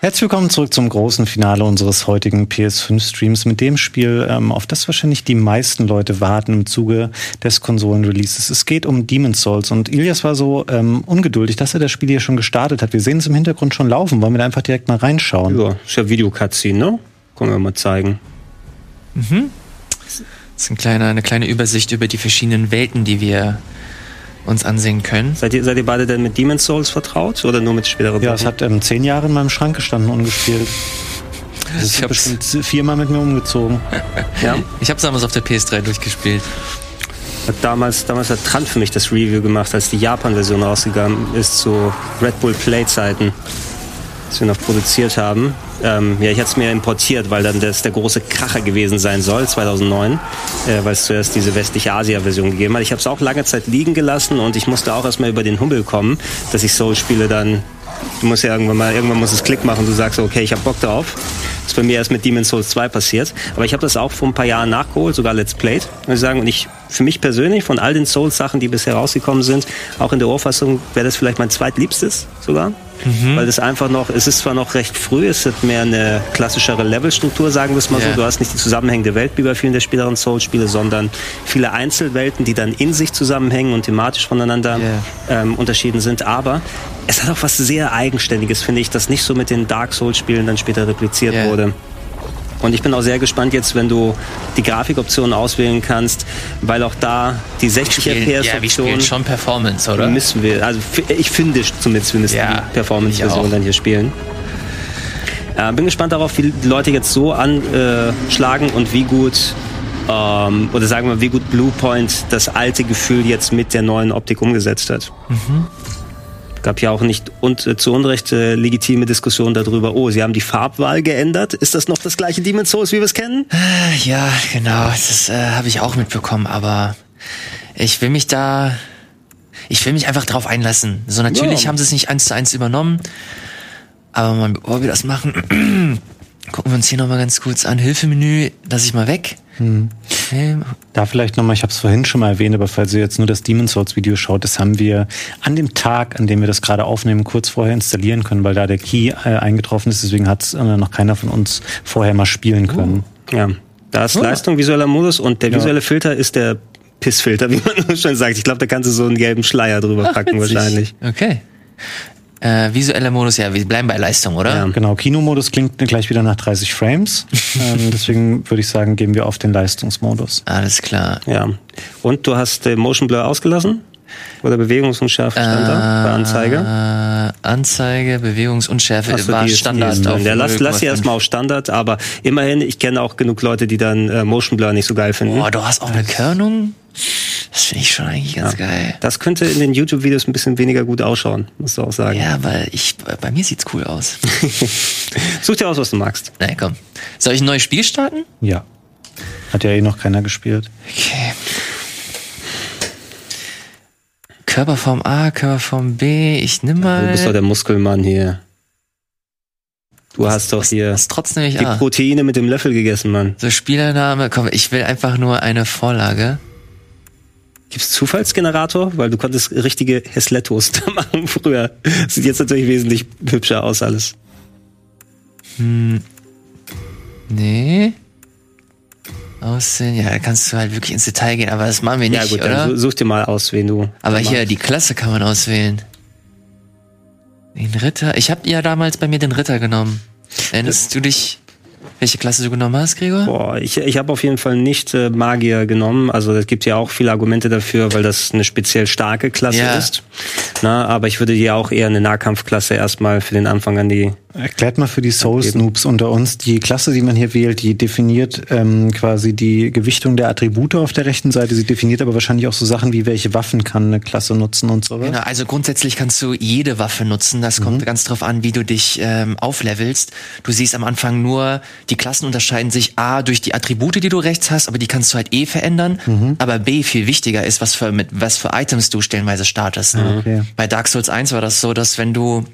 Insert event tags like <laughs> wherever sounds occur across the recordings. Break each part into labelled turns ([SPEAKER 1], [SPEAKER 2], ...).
[SPEAKER 1] Herzlich willkommen zurück zum großen Finale unseres heutigen PS5-Streams mit dem Spiel, ähm, auf das wahrscheinlich die meisten Leute warten im Zuge des Konsolen-Releases. Es geht um Demon's Souls und Ilias war so ähm, ungeduldig, dass er das Spiel hier schon gestartet hat. Wir sehen es im Hintergrund schon laufen. Wollen wir da einfach direkt mal reinschauen?
[SPEAKER 2] Ja, ist ja Videocutscene, ne? Können wir mal zeigen.
[SPEAKER 3] Mhm. Das ist ein kleiner, eine kleine Übersicht über die verschiedenen Welten, die wir uns ansehen können.
[SPEAKER 2] Seid ihr, seid ihr beide denn mit Demon's Souls vertraut oder nur mit späteren
[SPEAKER 1] Ja, es hat ähm, zehn Jahre in meinem Schrank gestanden, ungespielt. Das ist
[SPEAKER 3] Ich
[SPEAKER 1] bestimmt viermal mit mir umgezogen. <laughs>
[SPEAKER 2] Ja.
[SPEAKER 3] Ich habe damals auf der PS3 durchgespielt.
[SPEAKER 2] Hat damals, damals hat Trant für mich das Review gemacht, als die Japan-Version rausgegangen ist zu Red Bull Play-Zeiten, dass wir noch produziert haben. Ähm, ja, ich hatte es mir importiert, weil dann das der große Kracher gewesen sein soll, 2009, äh, weil es zuerst diese westliche Asia-Version gegeben hat. Ich habe es auch lange Zeit liegen gelassen und ich musste auch erstmal über den Hummel kommen, dass ich Soul-Spiele dann Du musst ja irgendwann mal, irgendwann muss es Klick machen, du sagst, okay, ich habe Bock drauf. Ist bei mir erst mit Demon's Souls 2 passiert. Aber ich habe das auch vor ein paar Jahren nachgeholt, sogar Let's Played, muss ich sagen. Und ich, für mich persönlich, von all den Souls-Sachen, die bisher rausgekommen sind, auch in der Ohrfassung, wäre das vielleicht mein zweitliebstes sogar. Weil das einfach noch, es ist zwar noch recht früh, es hat mehr eine klassischere Levelstruktur, sagen wir es mal
[SPEAKER 3] Ja.
[SPEAKER 2] so. Du hast nicht die zusammenhängende Welt wie bei vielen der späteren Souls-Spiele, sondern viele Einzelwelten, die dann in sich zusammenhängen und thematisch voneinander
[SPEAKER 3] Ja.
[SPEAKER 2] ähm, unterschieden sind. Aber es hat auch was sehr Eigenständiges, finde ich, das nicht so mit den Dark Souls-Spielen dann später repliziert
[SPEAKER 3] Ja.
[SPEAKER 2] wurde. Und ich bin auch sehr gespannt jetzt, wenn du die Grafikoptionen auswählen kannst, weil auch da die 60
[SPEAKER 3] Spielen- ja, wir spielen schon Performance, oder?
[SPEAKER 2] müssen wir, also ich finde zumindest, wir müssen
[SPEAKER 3] Ja,
[SPEAKER 2] die Performance-Version dann hier spielen. Äh, bin gespannt darauf, wie die Leute jetzt so anschlagen und wie gut, ähm, oder sagen wir, wie gut Bluepoint das alte Gefühl jetzt mit der neuen Optik umgesetzt hat. Gab ja auch nicht und, äh, zu Unrecht äh, legitime Diskussionen darüber, oh, sie haben die Farbwahl geändert. Ist das noch das gleiche Demon's Souls, wie wir es kennen?
[SPEAKER 3] Ja, genau. Das äh, habe ich auch mitbekommen, aber ich will mich da. Ich will mich einfach drauf einlassen. So, natürlich
[SPEAKER 2] Ja.
[SPEAKER 3] haben sie es nicht eins zu eins übernommen. Aber mal, bevor wir das machen, <clears throat> gucken wir uns hier nochmal ganz kurz an. Hilfemenü, lass ich mal weg. Film.
[SPEAKER 1] Da vielleicht nochmal, ich habe es vorhin schon mal erwähnt, aber falls ihr jetzt nur das Demon's Souls Video schaut, das haben wir an dem Tag, an dem wir das gerade aufnehmen, kurz vorher installieren können, weil da der Key äh, eingetroffen ist. Deswegen hat es äh, noch keiner von uns vorher mal spielen können.
[SPEAKER 2] Ja. Da ist Leistung, visueller Modus und der visuelle Filter ist der Pissfilter, <laughs> wie man schon sagt. Ich glaube, da kannst du so einen gelben Schleier drüber packen wahrscheinlich.
[SPEAKER 3] Okay. Äh, visueller Modus, ja, wir bleiben bei Leistung, oder?
[SPEAKER 2] Ja.
[SPEAKER 1] Genau, Kinomodus klingt gleich wieder nach 30 Frames. <laughs> ähm, deswegen würde ich sagen, gehen wir auf den Leistungsmodus.
[SPEAKER 3] Alles klar.
[SPEAKER 2] Ja. Und du hast äh, Motion Blur ausgelassen? Oder Bewegungsunschärfe stand da bei Anzeige?
[SPEAKER 3] Äh, Anzeige, Bewegungsunschärfe
[SPEAKER 2] Ach so,
[SPEAKER 3] war Standard.
[SPEAKER 2] ist
[SPEAKER 3] auf
[SPEAKER 2] Ja, lass, lass sie
[SPEAKER 3] 0,5.
[SPEAKER 2] erstmal auf Standard, aber immerhin, ich kenne auch genug Leute, die dann äh, Motion Blur nicht so geil finden.
[SPEAKER 3] Boah, du hast auch eine Körnung? Das finde ich schon eigentlich ganz geil.
[SPEAKER 2] Das könnte in den YouTube-Videos ein bisschen weniger gut ausschauen, musst du auch sagen.
[SPEAKER 3] Ja, weil ich, bei mir sieht's cool aus. <laughs>
[SPEAKER 2] Such dir aus, was du magst.
[SPEAKER 3] Na komm. Soll ich ein neues Spiel starten?
[SPEAKER 1] Ja. Hat ja eh noch keiner gespielt.
[SPEAKER 3] Okay. Körperform A, Körperform B. Ich nimm mal.
[SPEAKER 2] Du bist doch der Muskelmann hier. Du hast doch
[SPEAKER 3] was,
[SPEAKER 2] hier
[SPEAKER 3] Was trotzdem nicht
[SPEAKER 2] die
[SPEAKER 3] A.
[SPEAKER 2] Proteine mit dem Löffel gegessen, Mann.
[SPEAKER 3] So, Spielername. Komm, ich will einfach nur eine Vorlage.
[SPEAKER 2] Gibt's Zufallsgenerator? Weil du konntest richtige Heslettos <laughs> da machen früher. Sieht jetzt natürlich wesentlich hübscher aus alles.
[SPEAKER 3] Nee. Aussehen. Ja, da kannst du halt wirklich ins Detail gehen, aber das machen wir nicht,
[SPEAKER 2] ja gut,
[SPEAKER 3] oder?
[SPEAKER 2] dann su- such dir mal aus, wen du.
[SPEAKER 3] Aber hier, die Klasse kann man auswählen. Den Ritter. Ich habe ja damals bei mir den Ritter genommen. Erinnerst du dich, welche Klasse du genommen hast, Gregor?
[SPEAKER 2] Boah, ich, ich habe auf jeden Fall nicht äh, Magier genommen. Also es gibt ja auch viele Argumente dafür, weil das eine speziell starke Klasse
[SPEAKER 3] Ja.
[SPEAKER 2] ist. Na, aber ich würde dir auch eher eine Nahkampfklasse erstmal für den Anfang an die.
[SPEAKER 1] Erklärt mal für die Soul-Snoobs unter uns, die Klasse, die man hier wählt, die definiert ähm, quasi die Gewichtung der Attribute auf der rechten Seite. Sie definiert aber wahrscheinlich auch so Sachen wie, welche Waffen kann eine Klasse nutzen und sowas.
[SPEAKER 3] Genau, also grundsätzlich kannst du jede Waffe nutzen. Das kommt ganz drauf an, wie du dich ähm, auflevelst. Du siehst am Anfang nur, die Klassen unterscheiden sich A durch die Attribute, die du rechts hast, aber die kannst du halt eh verändern. Aber B viel wichtiger ist, was für mit was für Items du stellenweise startest. Ne?
[SPEAKER 1] okay.
[SPEAKER 3] Bei Dark Souls 1 war das so, dass wenn du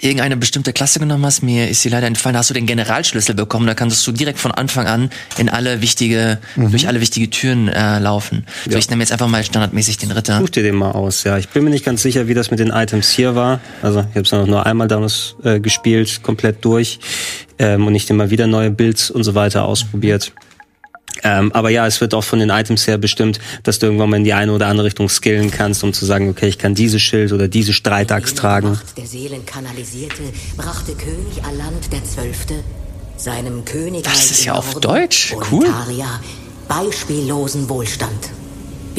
[SPEAKER 3] irgendeine bestimmte Klasse genommen hast, mir ist sie leider entfallen, da hast du den Generalschlüssel bekommen, da kannst du direkt von Anfang an in alle wichtige,
[SPEAKER 2] Mhm.
[SPEAKER 3] durch alle wichtige Türen äh, laufen. So, ich nehme jetzt einfach mal standardmäßig den Ritter.
[SPEAKER 2] Such dir den mal aus, ja. Ich bin mir nicht ganz sicher, wie das mit den Items hier war. Also ich habe es nur einmal damals äh, gespielt, komplett durch ähm, und nicht immer wieder neue Builds und so weiter ausprobiert. Ähm, aber ja, es wird auch von den Items her bestimmt, dass du irgendwann mal in die eine oder andere Richtung skillen kannst, um zu sagen, okay, ich kann dieses Schild oder diese Streitachs tragen.
[SPEAKER 4] Macht der Seelen kanalisierte, brachte König Aland der Zwölfte seinem Königreich
[SPEAKER 3] Das ist ja auf Deutsch. Cool.
[SPEAKER 4] Beispiellosen Wohlstand.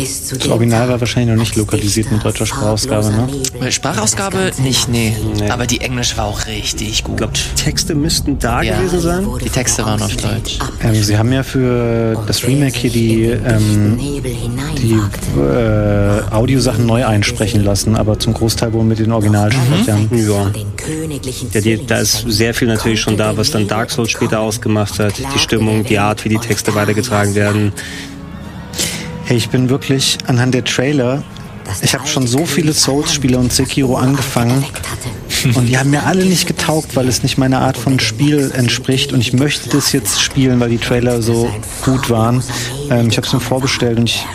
[SPEAKER 4] Bis zu
[SPEAKER 1] Das Original war wahrscheinlich noch nicht lokalisiert mit deutscher Sprachausgabe, ne?
[SPEAKER 3] Sprachausgabe nicht, nee. Aber die Englische war auch richtig gut.
[SPEAKER 2] Ich glaube, Texte müssten da
[SPEAKER 3] Ja.
[SPEAKER 2] gewesen sein.
[SPEAKER 3] Die Texte waren auf Deutsch.
[SPEAKER 1] Ähm, sie haben ja für das Remake hier die, ähm, die äh, Audiosachen neu einsprechen lassen, aber zum Großteil wohl mit den Originalsprechern.
[SPEAKER 2] Ja. Ja, die, da ist sehr viel natürlich schon da, was dann Dark Souls später ausgemacht hat. Die Stimmung, die Art, wie die Texte weitergetragen werden.
[SPEAKER 1] Hey, ich bin wirklich anhand der Trailer, ich habe schon so viele Souls-Spiele und Sekiro angefangen. Und die haben mir alle nicht getaugt, weil es nicht meiner Art von Spiel entspricht. Und ich möchte das jetzt spielen, weil die Trailer so gut waren. Ähm, ich habe es mir vorbestellt und ich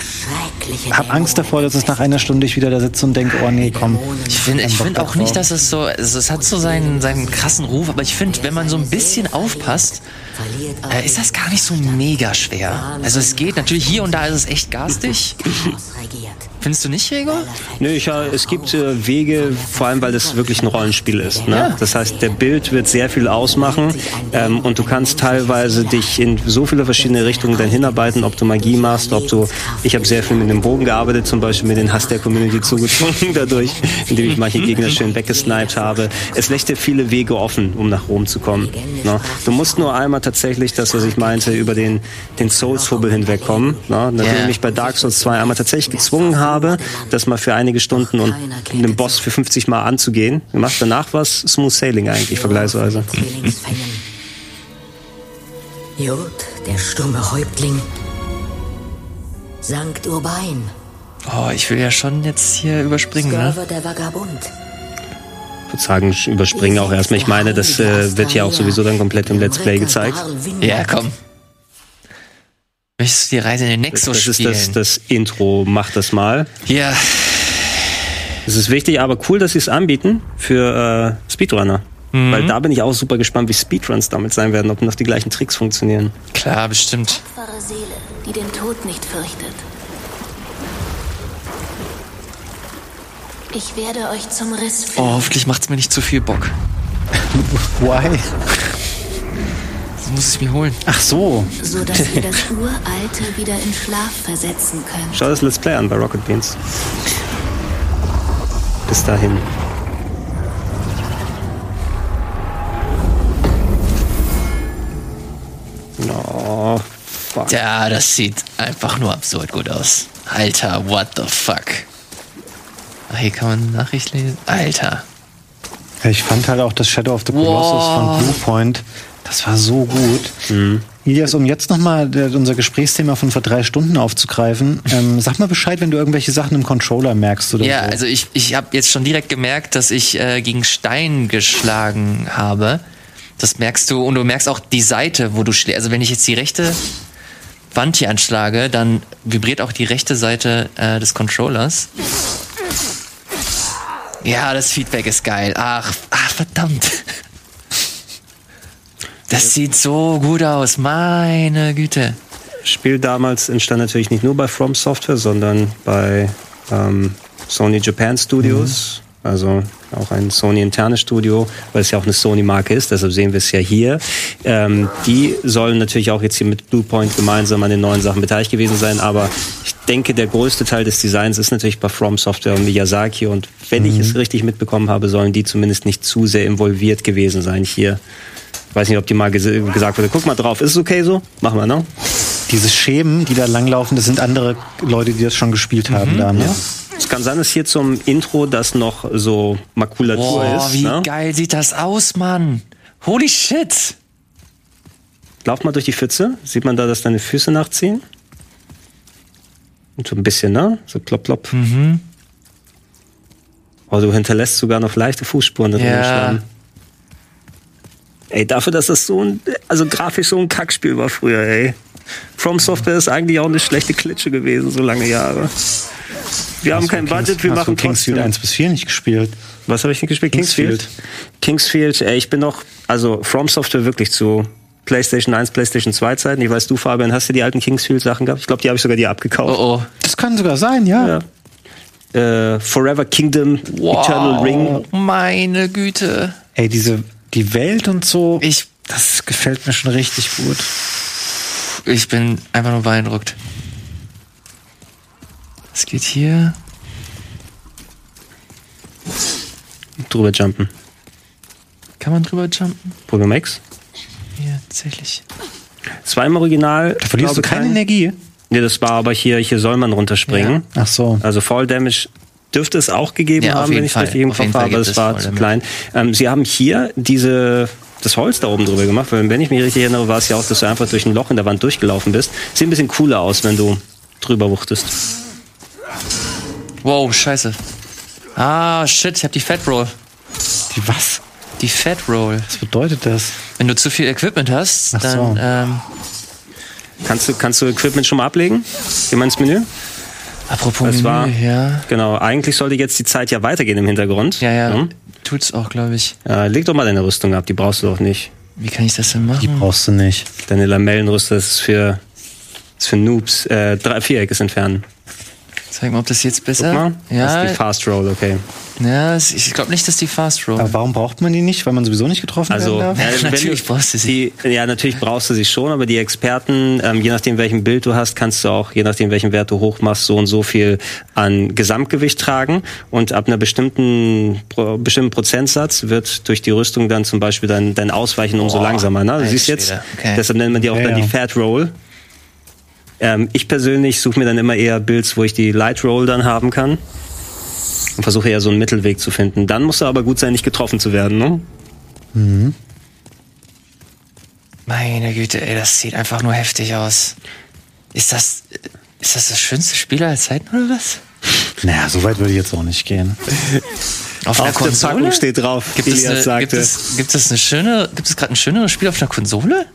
[SPEAKER 1] habe Angst davor, dass es nach einer Stunde ich wieder da sitze und denke, oh nee, komm.
[SPEAKER 3] Ich finde ich finde auch nicht, dass es so, also es hat so seinen, seinen krassen Ruf, aber ich finde, wenn man so ein bisschen aufpasst, äh, ist das gar nicht so mega schwer. Also es geht, natürlich hier und da ist es echt garstig. Findest du nicht, Gregor?
[SPEAKER 2] Nö, ich, äh, es gibt äh, Wege, vor allem weil das wirklich ein Rollenspiel ist. Ne? Das heißt, der Bild wird sehr viel ausmachen ähm, und du kannst teilweise dich in so viele verschiedene Richtungen dann hinarbeiten, ob du Magie machst, ob du. Ich habe sehr viel mit dem Bogen gearbeitet, zum Beispiel mir den Hass der Community zugezogen <laughs> dadurch, indem ich manche Gegner schön weggesniped habe. Es dir viele Wege offen, um nach Rom zu kommen. Ne? Du musst nur einmal tatsächlich das, was ich meinte, über den, den Souls-Hubbel hinwegkommen. Ne? Nachdem
[SPEAKER 3] Ja.
[SPEAKER 2] ich mich bei Dark Souls 2 einmal tatsächlich gezwungen habe, das mal für einige Stunden und den Boss für 50 Mal anzugehen. Gemacht danach was Smooth Sailing eigentlich vergleichsweise.
[SPEAKER 4] Jod, der stumme Häuptling. Sankt Urbain,
[SPEAKER 3] Oh, ich will ja schon jetzt hier überspringen, ne?
[SPEAKER 4] Der Vagabund.
[SPEAKER 2] Ich würde sagen, ich überspringe auch erstmal. Ich meine, das äh, wird ja auch sowieso dann komplett im Let's Play gezeigt.
[SPEAKER 3] Ja, komm. Möchtest du die Reise in den Nexus
[SPEAKER 2] Das ist
[SPEAKER 3] spielen?
[SPEAKER 2] das, das Intro. Mach das mal.
[SPEAKER 3] ja,
[SPEAKER 2] Das ist wichtig, aber cool, dass sie es anbieten für äh, Speedrunner. Weil da bin ich auch super gespannt, wie Speedruns damit sein werden, ob noch die gleichen Tricks funktionieren.
[SPEAKER 3] klar, bestimmt.
[SPEAKER 5] Seele, die den Tod nicht fürchtet. Ich werde euch zum Riss
[SPEAKER 3] Oh,
[SPEAKER 5] führen.
[SPEAKER 3] hoffentlich macht's mir nicht zu viel Bock. <laughs>
[SPEAKER 1] Why?
[SPEAKER 3] Das muss ich mir holen.
[SPEAKER 1] Ach so.
[SPEAKER 5] so dass ihr das <laughs> Uralte wieder in Schlaf versetzen könnt.
[SPEAKER 2] Schau das Let's Play an bei Rocket Beans. Bis dahin. Fuck.
[SPEAKER 3] Ja, das sieht einfach nur absurd gut aus. Alter, what the fuck? Ach, hier kann man Nachricht lesen. Alter.
[SPEAKER 1] Ja, Ich fand halt auch das Shadow of the Colossus
[SPEAKER 3] Wow.
[SPEAKER 1] von Bluepoint, das war so gut.
[SPEAKER 2] Mhm.
[SPEAKER 1] Ilias, um jetzt nochmal unser Gesprächsthema von vor drei Stunden aufzugreifen, ähm, <laughs> sag mal Bescheid, wenn du irgendwelche Sachen im Controller merkst oder
[SPEAKER 3] Ja,
[SPEAKER 1] so.
[SPEAKER 3] also ich, ich habe jetzt schon direkt gemerkt, dass ich äh, gegen Stein geschlagen habe. Das merkst du und du merkst auch die Seite, wo du schlägst. Also wenn ich jetzt die rechte Wand hier anschlage, dann vibriert auch die rechte Seite äh, des Controllers. Ja, das Feedback ist geil. Ach, ach verdammt. Das sieht so gut aus, meine Güte.
[SPEAKER 2] Spiel damals entstand natürlich nicht nur bei From Software, sondern bei ähm, Sony Japan Studios. Also auch ein Sony-internes Studio, weil es ja auch eine Sony-Marke ist, deshalb sehen wir es ja hier. Ähm, die sollen natürlich auch jetzt hier mit Bluepoint gemeinsam an den neuen Sachen beteiligt gewesen sein, aber ich denke, der größte Teil des Designs ist natürlich bei From Software und Miyazaki und wenn ich es richtig mitbekommen habe, sollen die zumindest nicht zu sehr involviert gewesen sein hier. Ich weiß nicht, ob die mal ges gesagt wurde, guck mal drauf, ist es okay so? Machen wir, ne?
[SPEAKER 1] Diese Schemen, die da langlaufen, das sind andere Leute, die das schon gespielt haben da. Ne?
[SPEAKER 2] Es kann sein, dass hier zum Intro das noch so Makulatur
[SPEAKER 3] Boah,
[SPEAKER 2] ist.
[SPEAKER 3] wie
[SPEAKER 2] ne?
[SPEAKER 3] geil sieht das aus, Mann. Holy shit.
[SPEAKER 2] Lauf mal durch die Pfütze. Sieht man da, dass deine Füße nachziehen? Und so ein bisschen, ne? So klopp, klopp.
[SPEAKER 3] Mhm.
[SPEAKER 2] Oh, du hinterlässt sogar noch leichte Fußspuren da drin
[SPEAKER 3] Ja.
[SPEAKER 2] Ey, dafür, dass das so ein, also grafisch so ein Kackspiel war früher, ey. From Software ist eigentlich auch eine schlechte Klitsche gewesen, so lange Jahre. Wir haben kein Budget, wir
[SPEAKER 1] hast
[SPEAKER 2] machen
[SPEAKER 1] du Kingsfield
[SPEAKER 2] trotzdem.
[SPEAKER 1] 1 bis 4 nicht gespielt.
[SPEAKER 2] Was habe ich nicht gespielt? Kingsfield. Kingsfield, ey, ich bin noch, also From Software wirklich zu PlayStation 1, PlayStation 2 Zeiten. Ich weiß, du, Fabian, hast du die alten Kingsfield-Sachen gehabt? Ich glaube, die habe ich sogar dir abgekauft.
[SPEAKER 3] Oh oh.
[SPEAKER 1] Das kann sogar sein, ja.
[SPEAKER 2] Ja. Äh, Forever Kingdom, Eternal Ring.
[SPEAKER 3] Meine Güte.
[SPEAKER 1] Ey, diese, die Welt und so,
[SPEAKER 3] Ich,
[SPEAKER 1] das gefällt mir schon richtig gut.
[SPEAKER 3] Ich bin einfach nur beeindruckt. Es geht hier.
[SPEAKER 2] Drüber jumpen.
[SPEAKER 3] Kann man drüber jumpen?
[SPEAKER 2] Probier mal X.
[SPEAKER 3] Hier, tatsächlich.
[SPEAKER 2] Zweimal Original.
[SPEAKER 1] Da verlierst du keine
[SPEAKER 2] kein-
[SPEAKER 1] Energie.
[SPEAKER 2] Nee, das war aber hier, hier soll man runterspringen.
[SPEAKER 1] Ach so.
[SPEAKER 2] Also Fall Damage dürfte es auch gegeben
[SPEAKER 3] Ja,
[SPEAKER 2] haben, wenn ich es richtig im Kopf habe, aber es war zu klein. Ähm, sie haben hier diese das Holz da oben drüber gemacht, weil wenn ich mich richtig erinnere, war es ja auch, dass du einfach durch ein Loch in der Wand durchgelaufen bist. Sieht ein bisschen cooler aus, wenn du drüber wuchtest.
[SPEAKER 3] Wow, scheiße. Ah, shit, ich hab die Fat Roll.
[SPEAKER 1] Die was?
[SPEAKER 3] Die Fat Roll.
[SPEAKER 1] Was bedeutet das?
[SPEAKER 3] Wenn du zu viel Equipment hast,
[SPEAKER 1] Ach so.
[SPEAKER 3] dann ähm,
[SPEAKER 2] Kannst du, kannst du Equipment schon mal ablegen? Geh mal ins Menü.
[SPEAKER 3] apropos
[SPEAKER 2] Das
[SPEAKER 3] Menü,
[SPEAKER 2] war-
[SPEAKER 3] ja.
[SPEAKER 2] Genau, eigentlich sollte jetzt die Zeit ja weitergehen im Hintergrund.
[SPEAKER 3] Ja, ja,
[SPEAKER 2] Hm?
[SPEAKER 3] Tut's auch, glaube ich.
[SPEAKER 2] Äh, leg doch mal deine Rüstung ab, die brauchst du doch nicht.
[SPEAKER 3] Wie kann ich das denn
[SPEAKER 1] Die
[SPEAKER 3] machen?
[SPEAKER 1] brauchst du nicht.
[SPEAKER 2] Deine Lamellenrüstung ist für, ist für Noobs. Äh, drei, Viereck ist entfernen.
[SPEAKER 3] Zeig mal, ob das jetzt
[SPEAKER 2] Guck
[SPEAKER 3] besser.
[SPEAKER 2] Das
[SPEAKER 3] Ja,
[SPEAKER 2] ist die Fast Roll, okay.
[SPEAKER 3] ja, ich glaube nicht, dass die Fast Roll.
[SPEAKER 1] Aber warum braucht man die nicht? Weil man sowieso nicht getroffen
[SPEAKER 2] Also,
[SPEAKER 1] werden darf?
[SPEAKER 2] ja, <laughs>
[SPEAKER 3] Natürlich
[SPEAKER 2] du-
[SPEAKER 3] brauchst du sie.
[SPEAKER 2] Die, ja, natürlich brauchst du sie schon, aber die Experten, ähm, je nachdem welchen Bild du hast, kannst du auch, je nachdem welchen Wert du hoch machst, so und so viel an Gesamtgewicht tragen. Und ab einer bestimmten, pro, bestimmten Prozentsatz wird durch die Rüstung dann zum Beispiel dein, dein Ausweichen umso
[SPEAKER 3] Boah,
[SPEAKER 2] langsamer. Ne? Du siehst jetzt.
[SPEAKER 3] Okay.
[SPEAKER 2] deshalb nennt man die auch
[SPEAKER 1] Ja,
[SPEAKER 2] dann die Fat Roll. Ähm, ich persönlich suche mir dann immer eher Builds, wo ich die Light Roll dann haben kann. Und versuche eher so einen Mittelweg zu finden. Dann musst du aber gut sein, nicht getroffen zu werden. Ne?
[SPEAKER 3] Meine Güte, ey, das sieht einfach nur heftig aus. Ist das, ist das das schönste Spiel aller Zeiten oder was?
[SPEAKER 1] Naja, so weit würde ich jetzt auch nicht gehen.
[SPEAKER 3] Auf, einer
[SPEAKER 2] Auf der
[SPEAKER 3] Konsole?
[SPEAKER 2] Packung steht drauf,
[SPEAKER 3] Gibt es, eine,
[SPEAKER 2] sagte.
[SPEAKER 3] gibt es, gibt es eine schöne, gibt es gerade ein schöneres Spiel auf einer Konsole?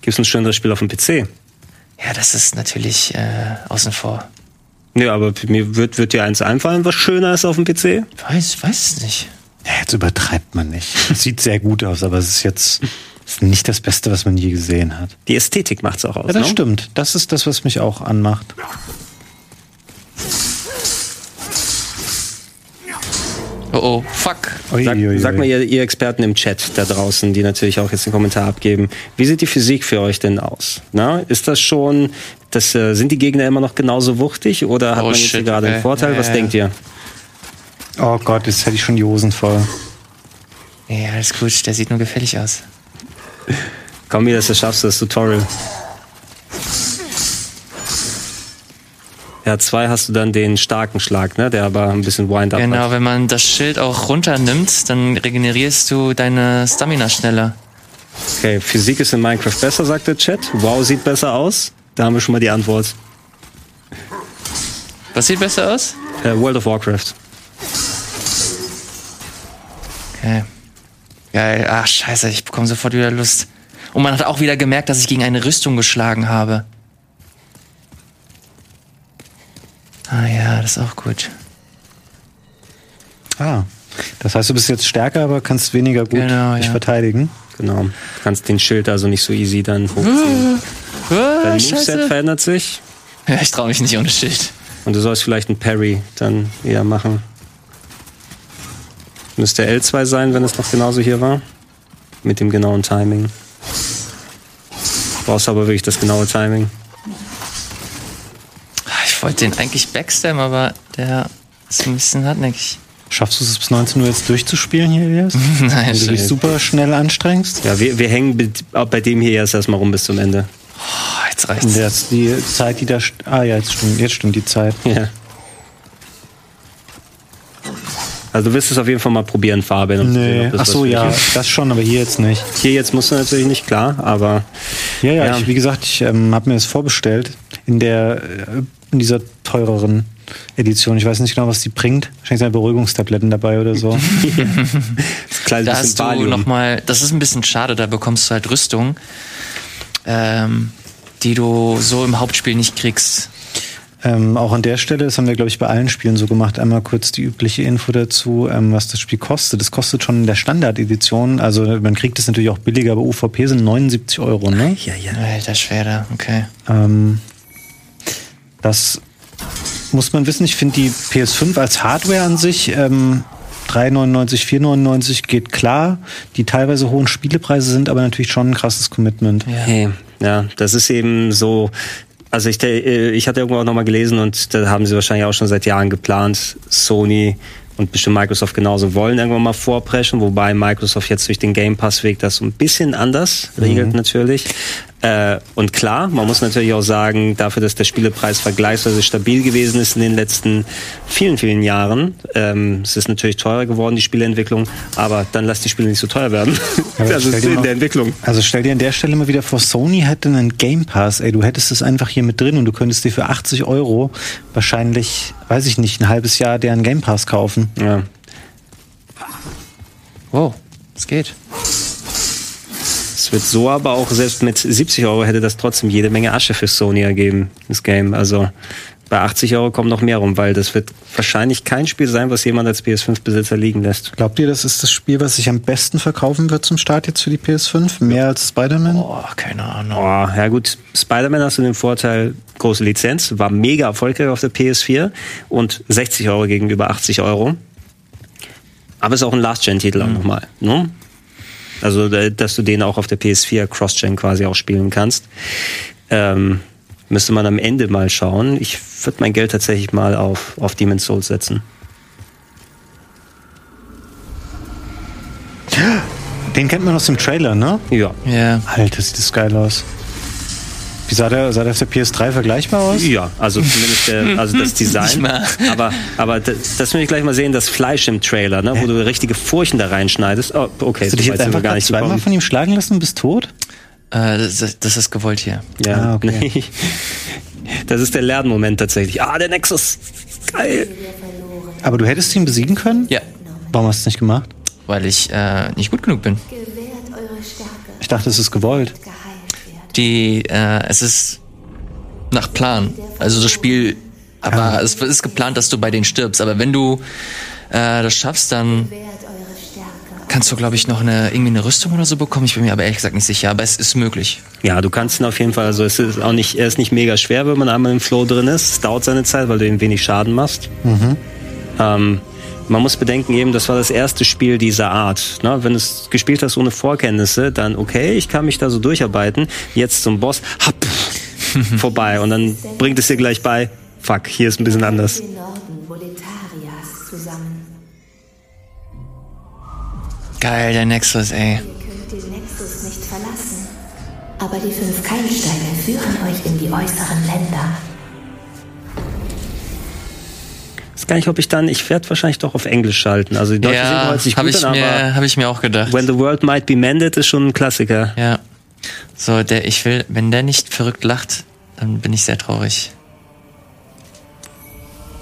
[SPEAKER 2] Gibt es ein schöneres Spiel auf dem PC?
[SPEAKER 3] Ja, das ist natürlich äh, außen vor.
[SPEAKER 2] Nee, aber mir wird, wird dir eins einfallen, was schöner ist auf dem PC?
[SPEAKER 3] Weiß, weiß es nicht.
[SPEAKER 1] Ja, jetzt übertreibt man nicht. Es sieht sehr gut aus, aber es ist jetzt ist nicht das Beste, was man je gesehen hat.
[SPEAKER 2] Die Ästhetik macht's auch aus.
[SPEAKER 1] Ja, das
[SPEAKER 2] ne?
[SPEAKER 1] stimmt. Das ist das, was mich auch anmacht.
[SPEAKER 3] Oh oh, fuck.
[SPEAKER 2] Sag, sag mal, ihr, ihr Experten im Chat da draußen, die natürlich auch jetzt einen Kommentar abgeben. Wie sieht die Physik für euch denn aus? Na, ist das schon, das, äh, sind die Gegner immer noch genauso wuchtig oder hat
[SPEAKER 3] Oh,
[SPEAKER 2] man jetzt
[SPEAKER 3] shit,
[SPEAKER 2] gerade einen
[SPEAKER 3] okay.
[SPEAKER 2] Vorteil?
[SPEAKER 3] Ja,
[SPEAKER 2] Was
[SPEAKER 3] ja,
[SPEAKER 2] denkt ihr?
[SPEAKER 1] Oh Gott, jetzt hätte ich schon die Hosen voll.
[SPEAKER 3] Ja, alles gut, der sieht nur gefällig aus.
[SPEAKER 2] Komm, mir, dass du schaffst, das Tutorial. Ja, zwei hast du dann den starken Schlag, ne? Der aber ein bisschen Wind-Up
[SPEAKER 3] Genau,
[SPEAKER 2] hat.
[SPEAKER 3] wenn man das Schild auch runternimmt, dann regenerierst du deine Stamina schneller.
[SPEAKER 2] Okay, Physik ist in Minecraft besser, sagt der Chat. Wow sieht besser aus. Da haben wir schon mal die Antwort.
[SPEAKER 3] Was sieht besser aus?
[SPEAKER 2] Äh, World of Warcraft.
[SPEAKER 3] Okay. Geil. Ach, scheiße, ich bekomme sofort wieder Lust. Und man hat auch wieder gemerkt, dass ich gegen eine Rüstung geschlagen habe. Ah ja, das ist auch gut.
[SPEAKER 1] Ah. Das heißt, du bist jetzt stärker, aber kannst weniger gut
[SPEAKER 3] Genau,
[SPEAKER 1] dich
[SPEAKER 3] ja.
[SPEAKER 1] verteidigen.
[SPEAKER 2] Genau. Du kannst den Schild also nicht so easy dann hochziehen. <laughs>
[SPEAKER 3] Ah,
[SPEAKER 2] Dein
[SPEAKER 3] scheiße.
[SPEAKER 2] Moveset verändert sich
[SPEAKER 3] Ja, ich traue mich nicht ohne Schild.
[SPEAKER 2] und du sollst vielleicht einen Parry dann eher machen. Müsste L2 sein, wenn es noch genauso hier war. Mit dem genauen Timing. Brauchst aber wirklich das genaue Timing.
[SPEAKER 3] Ich wollte den eigentlich backstabben, aber der ist ein bisschen hartnäckig.
[SPEAKER 1] Schaffst du es bis 19 Uhr jetzt durchzuspielen hier, Elias?
[SPEAKER 3] Nein, <laughs>
[SPEAKER 1] Wenn du dich super schnell anstrengst?
[SPEAKER 2] Ja, wir, wir hängen bei dem hier erst erstmal rum bis zum Ende.
[SPEAKER 3] Oh, jetzt
[SPEAKER 1] Und
[SPEAKER 3] reicht's.
[SPEAKER 1] jetzt die Zeit, die da. Ah ja, jetzt stimmt, jetzt stimmt die Zeit.
[SPEAKER 2] Ja. Also du wirst es auf jeden Fall mal probieren, Fabian. sehen,
[SPEAKER 1] Nee. Ach so, ja, das schon, aber hier jetzt nicht.
[SPEAKER 2] Hier jetzt musst du natürlich nicht, klar, aber
[SPEAKER 1] Ja, ja,
[SPEAKER 2] Ja.
[SPEAKER 1] Ich, wie gesagt, ich ähm, habe mir das vorbestellt in der äh, in dieser teureren Edition. Ich weiß nicht genau, was die bringt. Wahrscheinlich sind Beruhigungstabletten dabei oder so. <laughs>
[SPEAKER 2] Das
[SPEAKER 3] Da hast du
[SPEAKER 2] Valium.
[SPEAKER 3] noch mal, das ist ein bisschen schade, da bekommst du halt Rüstung, ähm, die du so im Hauptspiel nicht kriegst.
[SPEAKER 1] Ähm, auch an der Stelle, das haben wir, glaube ich, bei allen Spielen so gemacht, einmal kurz die übliche Info dazu, ähm, was das Spiel kostet. Das kostet schon in der Standard-Edition, also man kriegt es natürlich auch billiger, aber UVP sind 79 Euro, ne?
[SPEAKER 2] Ja, ja.
[SPEAKER 3] Alter Schwede, okay.
[SPEAKER 1] Ähm, das muss man wissen. Ich finde die PS5 als Hardware an sich ähm, 3,99, 4,99 geht klar. Die teilweise hohen Spielepreise sind aber natürlich schon ein krasses Commitment.
[SPEAKER 2] Hey, ja, das ist eben so. Also ich, äh, ich hatte irgendwo auch nochmal gelesen und da haben sie wahrscheinlich auch schon seit Jahren geplant, Sony und bestimmt Microsoft genauso wollen irgendwann mal vorpreschen, wobei Microsoft jetzt durch den Game Pass Weg das so ein bisschen anders regelt natürlich. Äh, und klar, man muss natürlich auch sagen, dafür, dass der Spielepreis vergleichsweise stabil gewesen ist in den letzten vielen, vielen Jahren, ähm, es ist natürlich teurer geworden, die Spieleentwicklung, aber dann lass die Spiele nicht so teuer werden.
[SPEAKER 1] Aber
[SPEAKER 2] also in
[SPEAKER 1] mal-
[SPEAKER 2] der Entwicklung.
[SPEAKER 1] Also stell dir an der Stelle mal wieder vor, Sony hätte einen Game Pass, ey, du hättest es einfach hier mit drin und du könntest dir für 80 Euro wahrscheinlich, weiß ich nicht, ein halbes Jahr deren Game Pass kaufen.
[SPEAKER 2] Ja.
[SPEAKER 3] Wow, es geht.
[SPEAKER 2] Es wird so aber auch, selbst mit 70 Euro hätte das trotzdem jede Menge Asche für Sony ergeben, das Game. Also bei 80 Euro kommt noch mehr rum, weil das wird wahrscheinlich kein Spiel sein, was jemand als PS5-Besitzer liegen lässt.
[SPEAKER 1] Glaubt ihr, das ist das Spiel, was sich am besten verkaufen wird zum Start jetzt für die PS5? Mehr als Spider-Man?
[SPEAKER 3] Boah, keine Ahnung.
[SPEAKER 2] Oh, ja gut, Spider-Man hast du den Vorteil, große Lizenz, war mega erfolgreich auf der PS4 und 60 Euro gegenüber 80 Euro. Aber ist auch ein Last-Gen-Titel auch nochmal. Ne? Also, da- dass du den auch auf der PS4 Cross-Gen quasi auch spielen kannst. Ähm, müsste man am Ende mal schauen. Ich würde mein Geld tatsächlich mal auf, auf Demon's Souls setzen.
[SPEAKER 1] Den kennt man aus dem Trailer, ne?
[SPEAKER 2] Ja.
[SPEAKER 3] Ja.
[SPEAKER 1] Alter, sieht das geil aus. Wie sah der, sah der auf der PS3 vergleichbar aus?
[SPEAKER 2] Ja, also zumindest der, also das Design. Aber, aber das, das will ich gleich mal sehen, das Fleisch im Trailer, ne, wo du richtige Furchen da reinschneidest. Oh, okay,
[SPEAKER 1] Hast du dich
[SPEAKER 2] so
[SPEAKER 1] jetzt einfach
[SPEAKER 2] gar nicht
[SPEAKER 1] zweimal
[SPEAKER 2] gekommen.
[SPEAKER 1] von ihm schlagen lassen und bist tot?
[SPEAKER 3] Äh, das, das ist gewollt hier.
[SPEAKER 2] Ja,
[SPEAKER 1] Ah, okay. <laughs>
[SPEAKER 2] Das ist der Lernmoment tatsächlich. Ah, der Nexus. Geil.
[SPEAKER 1] Aber du hättest ihn besiegen können?
[SPEAKER 3] Ja,
[SPEAKER 1] Warum hast du es nicht gemacht?
[SPEAKER 3] weil ich äh, nicht gut genug bin.
[SPEAKER 1] Ich dachte, es ist gewollt.
[SPEAKER 3] Die, äh, es ist nach Plan. Also das Spiel, aber es ist geplant, dass du bei denen stirbst. Aber wenn du äh, das schaffst, dann
[SPEAKER 5] Gewährt eure Stärke.
[SPEAKER 3] kannst du, glaube ich, noch eine irgendwie eine Rüstung oder so bekommen. Ich bin mir aber ehrlich gesagt nicht sicher. Aber es ist möglich.
[SPEAKER 2] Ja, du kannst ihn auf jeden Fall, also es ist auch nicht, er ist nicht mega schwer, wenn man einmal im Flow drin ist. Es dauert seine Zeit, weil du ihm wenig Schaden machst. Ähm, man muss bedenken eben, das war das erste Spiel dieser Art. Ne? Wenn du es gespielt hast ohne Vorkenntnisse, dann okay, ich kann mich da so durcharbeiten. Jetzt zum Boss, hab, <laughs> vorbei. Und dann bringt es dir gleich bei, fuck, hier ist ein bisschen anders.
[SPEAKER 3] Geil, der Nexus, ey.
[SPEAKER 5] Ihr könnt den Nexus nicht verlassen. Aber die fünf Keilsteine führen euch in die äußeren Länder.
[SPEAKER 2] Weiß gar nicht, ob ich dann, ich werde wahrscheinlich doch auf Englisch schalten. Also die deutsche Synchro
[SPEAKER 3] Ja,
[SPEAKER 2] hört sich
[SPEAKER 3] habe
[SPEAKER 2] gut
[SPEAKER 3] ich,
[SPEAKER 2] an, aber
[SPEAKER 3] mir- hab ich mir auch gedacht.
[SPEAKER 2] When the World Might Be Mended ist schon ein Klassiker.
[SPEAKER 3] Ja. So, der, ich will, wenn der nicht verrückt lacht, dann bin ich sehr traurig.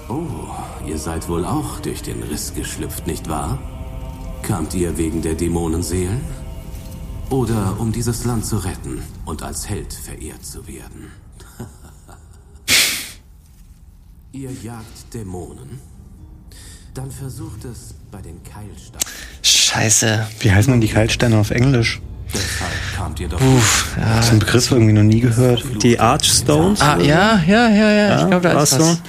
[SPEAKER 6] Oh, ihr seid wohl auch durch den Riss geschlüpft, nicht wahr? Kamt ihr wegen der Dämonenseelen? Oder um dieses Land zu retten und als Held verehrt zu werden? Ihr jagt Dämonen? Dann versucht es bei den Keilsteinen.
[SPEAKER 3] Scheiße.
[SPEAKER 1] Wie heißen denn die Keilsteine auf Englisch?
[SPEAKER 6] Deshalb kamt ihr doch
[SPEAKER 1] Das den Begriff irgendwie noch nie gehört.
[SPEAKER 2] Die Archstones.
[SPEAKER 3] Ah, ja, ja, ja, ja. ich glaube, da
[SPEAKER 2] war's
[SPEAKER 3] ist was.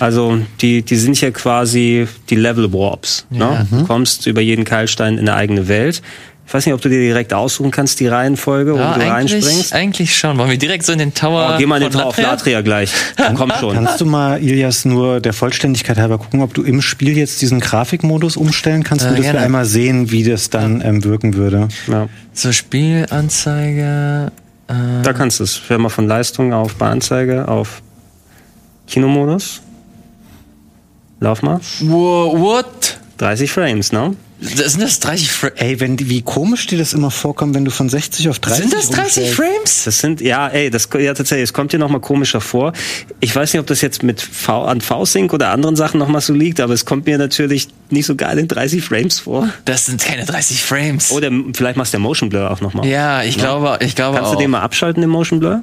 [SPEAKER 2] Also die, die sind ja quasi die Level Warps. Ne? Du kommst über jeden Keilstein in eine eigene Welt. Ich weiß nicht, ob du dir direkt aussuchen kannst, die Reihenfolge,
[SPEAKER 3] Ja,
[SPEAKER 2] wo du reinspringst.
[SPEAKER 3] eigentlich schon. Wollen wir direkt so in den Tower
[SPEAKER 2] Oh, geh mal in den Tower auf
[SPEAKER 3] Latria?
[SPEAKER 2] Latria gleich. Komm <laughs> schon.
[SPEAKER 1] Kannst du mal, Ilias, nur der Vollständigkeit halber gucken, ob du im Spiel jetzt diesen Grafikmodus umstellen kannst,
[SPEAKER 3] Äh,
[SPEAKER 1] nur dass wir
[SPEAKER 3] gerne.
[SPEAKER 1] einmal sehen, wie das dann ähm, wirken würde.
[SPEAKER 2] Ja.
[SPEAKER 3] So, Spielanzeige. Äh,
[SPEAKER 2] Da kannst du es. Fähr mal von Leistung auf Bahnzeige auf Kinomodus. Lauf mal.
[SPEAKER 3] Wo- what?
[SPEAKER 2] 30 Frames, ne?
[SPEAKER 3] Das sind das 30 Frames?
[SPEAKER 1] Ey, wenn die, wie komisch dir das immer vorkommt, wenn du von 60 auf 30
[SPEAKER 3] Sind das 30
[SPEAKER 1] umstellst.
[SPEAKER 3] Frames?
[SPEAKER 2] Das sind, ja, ey, das, ja, tatsächlich, es kommt dir nochmal komischer vor. Ich weiß nicht, ob das jetzt mit V, an V-Sync oder anderen Sachen nochmal so liegt, aber es kommt mir natürlich nicht so geil in 30 Frames vor.
[SPEAKER 3] Das sind keine 30 Frames.
[SPEAKER 2] Oder vielleicht machst du der Motion Blur auch nochmal.
[SPEAKER 3] ja, ich glaube, ich glaube
[SPEAKER 2] Kannst
[SPEAKER 3] auch.
[SPEAKER 2] du den mal abschalten, den Motion Blur?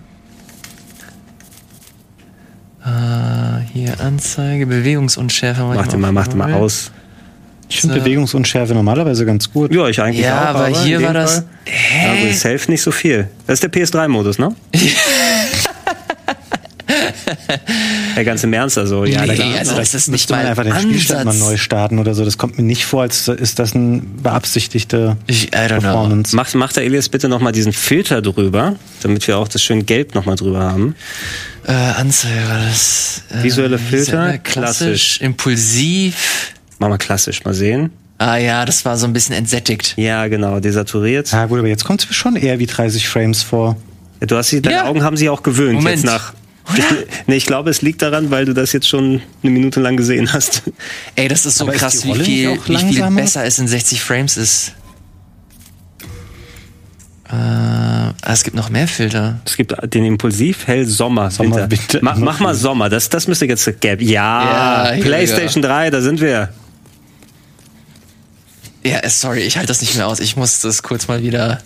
[SPEAKER 3] Ah, hier Anzeige, Bewegungsunschärfe.
[SPEAKER 2] Mach den mal, mach den mal aus.
[SPEAKER 1] Ich finde
[SPEAKER 3] So.
[SPEAKER 1] Bewegungsunschärfe normalerweise ganz gut.
[SPEAKER 2] Ja, ich eigentlich
[SPEAKER 3] Ja,
[SPEAKER 2] auch.
[SPEAKER 3] aber hier
[SPEAKER 2] in dem
[SPEAKER 3] war das-
[SPEAKER 2] Fall- Ja, aber es hilft nicht so viel. Das ist der PS3-Modus, ne? <laughs> ja, ganz im Ernst, also. Ja,
[SPEAKER 3] Nee,
[SPEAKER 2] klar.
[SPEAKER 3] also das ist nicht mal
[SPEAKER 1] einfach den Spielstand mal
[SPEAKER 3] Ansatz.
[SPEAKER 1] neu starten oder so. Das kommt mir nicht vor, als ist das eine beabsichtigte
[SPEAKER 3] Ich, I don't know.
[SPEAKER 1] Performance.
[SPEAKER 2] Macht, macht der Elias bitte nochmal diesen Filter drüber, damit wir auch das schön Gelb nochmal drüber haben.
[SPEAKER 3] Äh, Anzeige war das. Äh,
[SPEAKER 2] Visuelle Filter,
[SPEAKER 3] visuelle, klassisch, impulsiv.
[SPEAKER 2] Mach mal klassisch, mal sehen.
[SPEAKER 3] Ah ja, das war so ein bisschen entsättigt.
[SPEAKER 2] Ja, genau, desaturiert.
[SPEAKER 1] Ja gut, aber jetzt kommt es mir schon eher wie 30 Frames vor.
[SPEAKER 2] Ja, Du hast sie, deine
[SPEAKER 3] Ja.
[SPEAKER 2] Augen haben sich auch gewöhnt
[SPEAKER 3] Moment.
[SPEAKER 2] jetzt nach. Ich, nee, ich glaube, es liegt daran, weil du das jetzt schon eine Minute lang gesehen hast.
[SPEAKER 3] Ey, das ist so
[SPEAKER 1] Aber ist
[SPEAKER 3] krass,
[SPEAKER 1] die
[SPEAKER 3] wie viel, wie viel besser es in 60 Frames ist. Äh, ah, es gibt noch mehr Filter.
[SPEAKER 2] Es gibt den Impulsiv Hell Sommer.
[SPEAKER 1] Sommer,
[SPEAKER 2] Winter.
[SPEAKER 1] Winter.
[SPEAKER 2] Mach, mach mal Sommer, das, das müsste jetzt gelb. Ja,
[SPEAKER 3] Ja,
[SPEAKER 2] PlayStation 3, da sind wir.
[SPEAKER 3] Ja, äh, sorry, ich halte das nicht mehr aus. Ich muss das kurz mal wieder.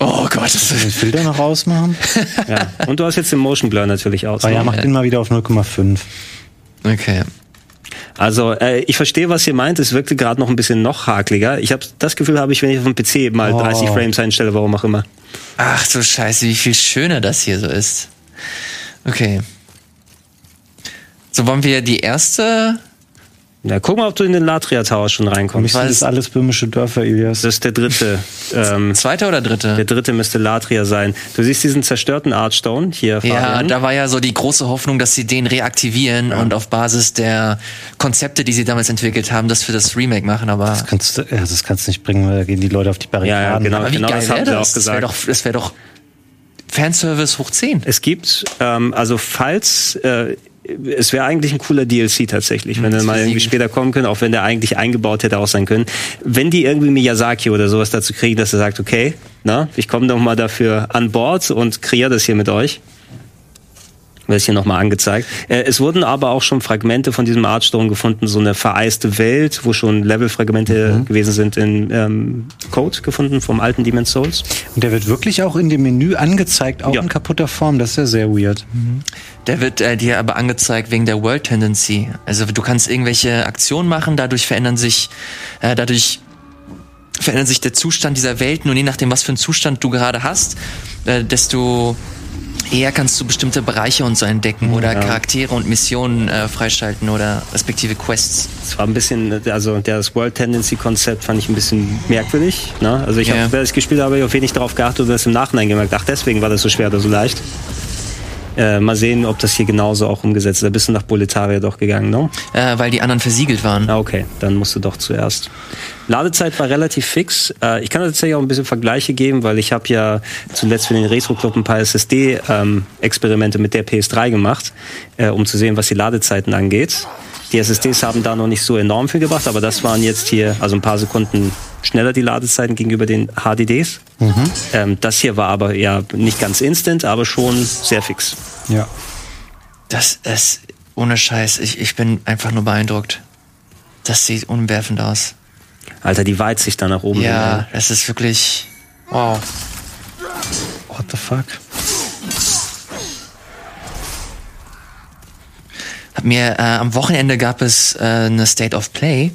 [SPEAKER 3] Oh Gott, das
[SPEAKER 1] Den Filter noch ausmachen? <laughs>
[SPEAKER 2] Ja. Und du hast jetzt den Motion Blur natürlich aus.
[SPEAKER 1] Ah ja,
[SPEAKER 2] ne?
[SPEAKER 1] mach den mal wieder auf 0,5.
[SPEAKER 3] Okay.
[SPEAKER 2] Also äh, ich verstehe, was ihr meint. Es wirkte gerade noch ein bisschen noch hakliger. Ich habe das Gefühl, habe ich, wenn ich auf dem PC mal
[SPEAKER 1] Oh.
[SPEAKER 2] 30 Frames einstelle, warum auch immer.
[SPEAKER 3] Ach du Scheiße, wie viel schöner das hier so ist. Okay. So wollen wir die erste.
[SPEAKER 2] Ja, guck mal, ob du in den Latria Tower schon
[SPEAKER 1] Für mich
[SPEAKER 2] reinkommst.
[SPEAKER 1] sind
[SPEAKER 3] weiß-
[SPEAKER 1] das alles böhmische Dörfer, Ilias.
[SPEAKER 2] Das ist der dritte. ähm,
[SPEAKER 3] Zweite oder dritte?
[SPEAKER 2] der dritte müsste Latria sein. Du siehst diesen zerstörten Archstone hier.
[SPEAKER 3] Ja,
[SPEAKER 2] Fabian.
[SPEAKER 3] da war ja so die große Hoffnung, dass sie den reaktivieren und auf Basis der Konzepte, die sie damals entwickelt haben, das für das Remake machen, aber.
[SPEAKER 1] Kannst du, ja, das kannst du nicht bringen, weil da gehen die Leute auf die Barrikaden.
[SPEAKER 2] Ja, ja, genau.
[SPEAKER 3] Aber wie geil
[SPEAKER 2] das haben
[SPEAKER 3] wäre
[SPEAKER 2] sie
[SPEAKER 3] das?
[SPEAKER 2] auch
[SPEAKER 3] Das wäre
[SPEAKER 2] gesagt.
[SPEAKER 3] doch, das wäre doch Fanservice hoch 10.
[SPEAKER 2] Es gibt, ähm, also falls, äh, es wäre eigentlich ein cooler DLC tatsächlich, wenn er mal irgendwie später kommen können, auch wenn der eigentlich eingebaut hätte auch sein können. Wenn die irgendwie Miyazaki oder sowas dazu kriegen, dass er sagt, okay, na, ich komme doch mal dafür an Bord und kreiere das hier mit euch. Wird es hier nochmal angezeigt. Äh, es wurden aber auch schon Fragmente von diesem Artstone gefunden, so eine vereiste Welt, wo schon Levelfragmente gewesen sind in ähm, Code gefunden vom alten Demon's Souls.
[SPEAKER 1] Und der wird wirklich auch in dem Menü angezeigt, auch
[SPEAKER 2] Ja.
[SPEAKER 1] in kaputter Form. Das ist ja sehr weird.
[SPEAKER 3] Der wird äh, dir aber angezeigt wegen der World Tendency. Also du kannst irgendwelche Aktionen machen, dadurch verändern sich, äh, dadurch verändert sich der Zustand dieser Welten und je nachdem, was für einen Zustand du gerade hast, äh, desto eher kannst du bestimmte Bereiche und so entdecken oder Charaktere und Missionen äh, freischalten oder respektive Quests.
[SPEAKER 2] Es war ein bisschen, also das World Tendency Konzept fand ich ein bisschen merkwürdig. Ne? Also ich
[SPEAKER 3] Ja.
[SPEAKER 2] habe, als ich gespielt habe, auf wenig darauf geachtet und das im Nachhinein gemerkt. Ach, deswegen war das so schwer oder so leicht. Äh, mal sehen, ob das hier genauso auch umgesetzt ist. Da bist du nach Boletaria doch gegangen, ne?
[SPEAKER 3] Äh, weil die anderen versiegelt waren.
[SPEAKER 2] Ah, okay, dann musst du doch zuerst. Ladezeit war relativ fix. Äh, ich kann tatsächlich auch ein bisschen Vergleiche geben, weil ich habe ja zuletzt für den Retro Club ein paar SSD-Experimente mit der PS3 gemacht, äh, um zu sehen, was die Ladezeiten angeht. Die SSDs haben da noch nicht so enorm viel gebracht, aber das waren jetzt hier also ein paar Sekunden schneller die Ladezeiten gegenüber den HDDs. Ähm, das hier war aber ja nicht ganz instant, aber schon sehr fix.
[SPEAKER 1] Ja.
[SPEAKER 3] Das ist ohne Scheiß. Ich, ich bin einfach nur beeindruckt. Das sieht umwerfend aus.
[SPEAKER 2] Alter, die Weitsicht da nach oben.
[SPEAKER 3] Ja, das ist wirklich. Wow.
[SPEAKER 1] What the fuck?
[SPEAKER 3] Hab mir äh, am Wochenende gab es äh, eine State of Play,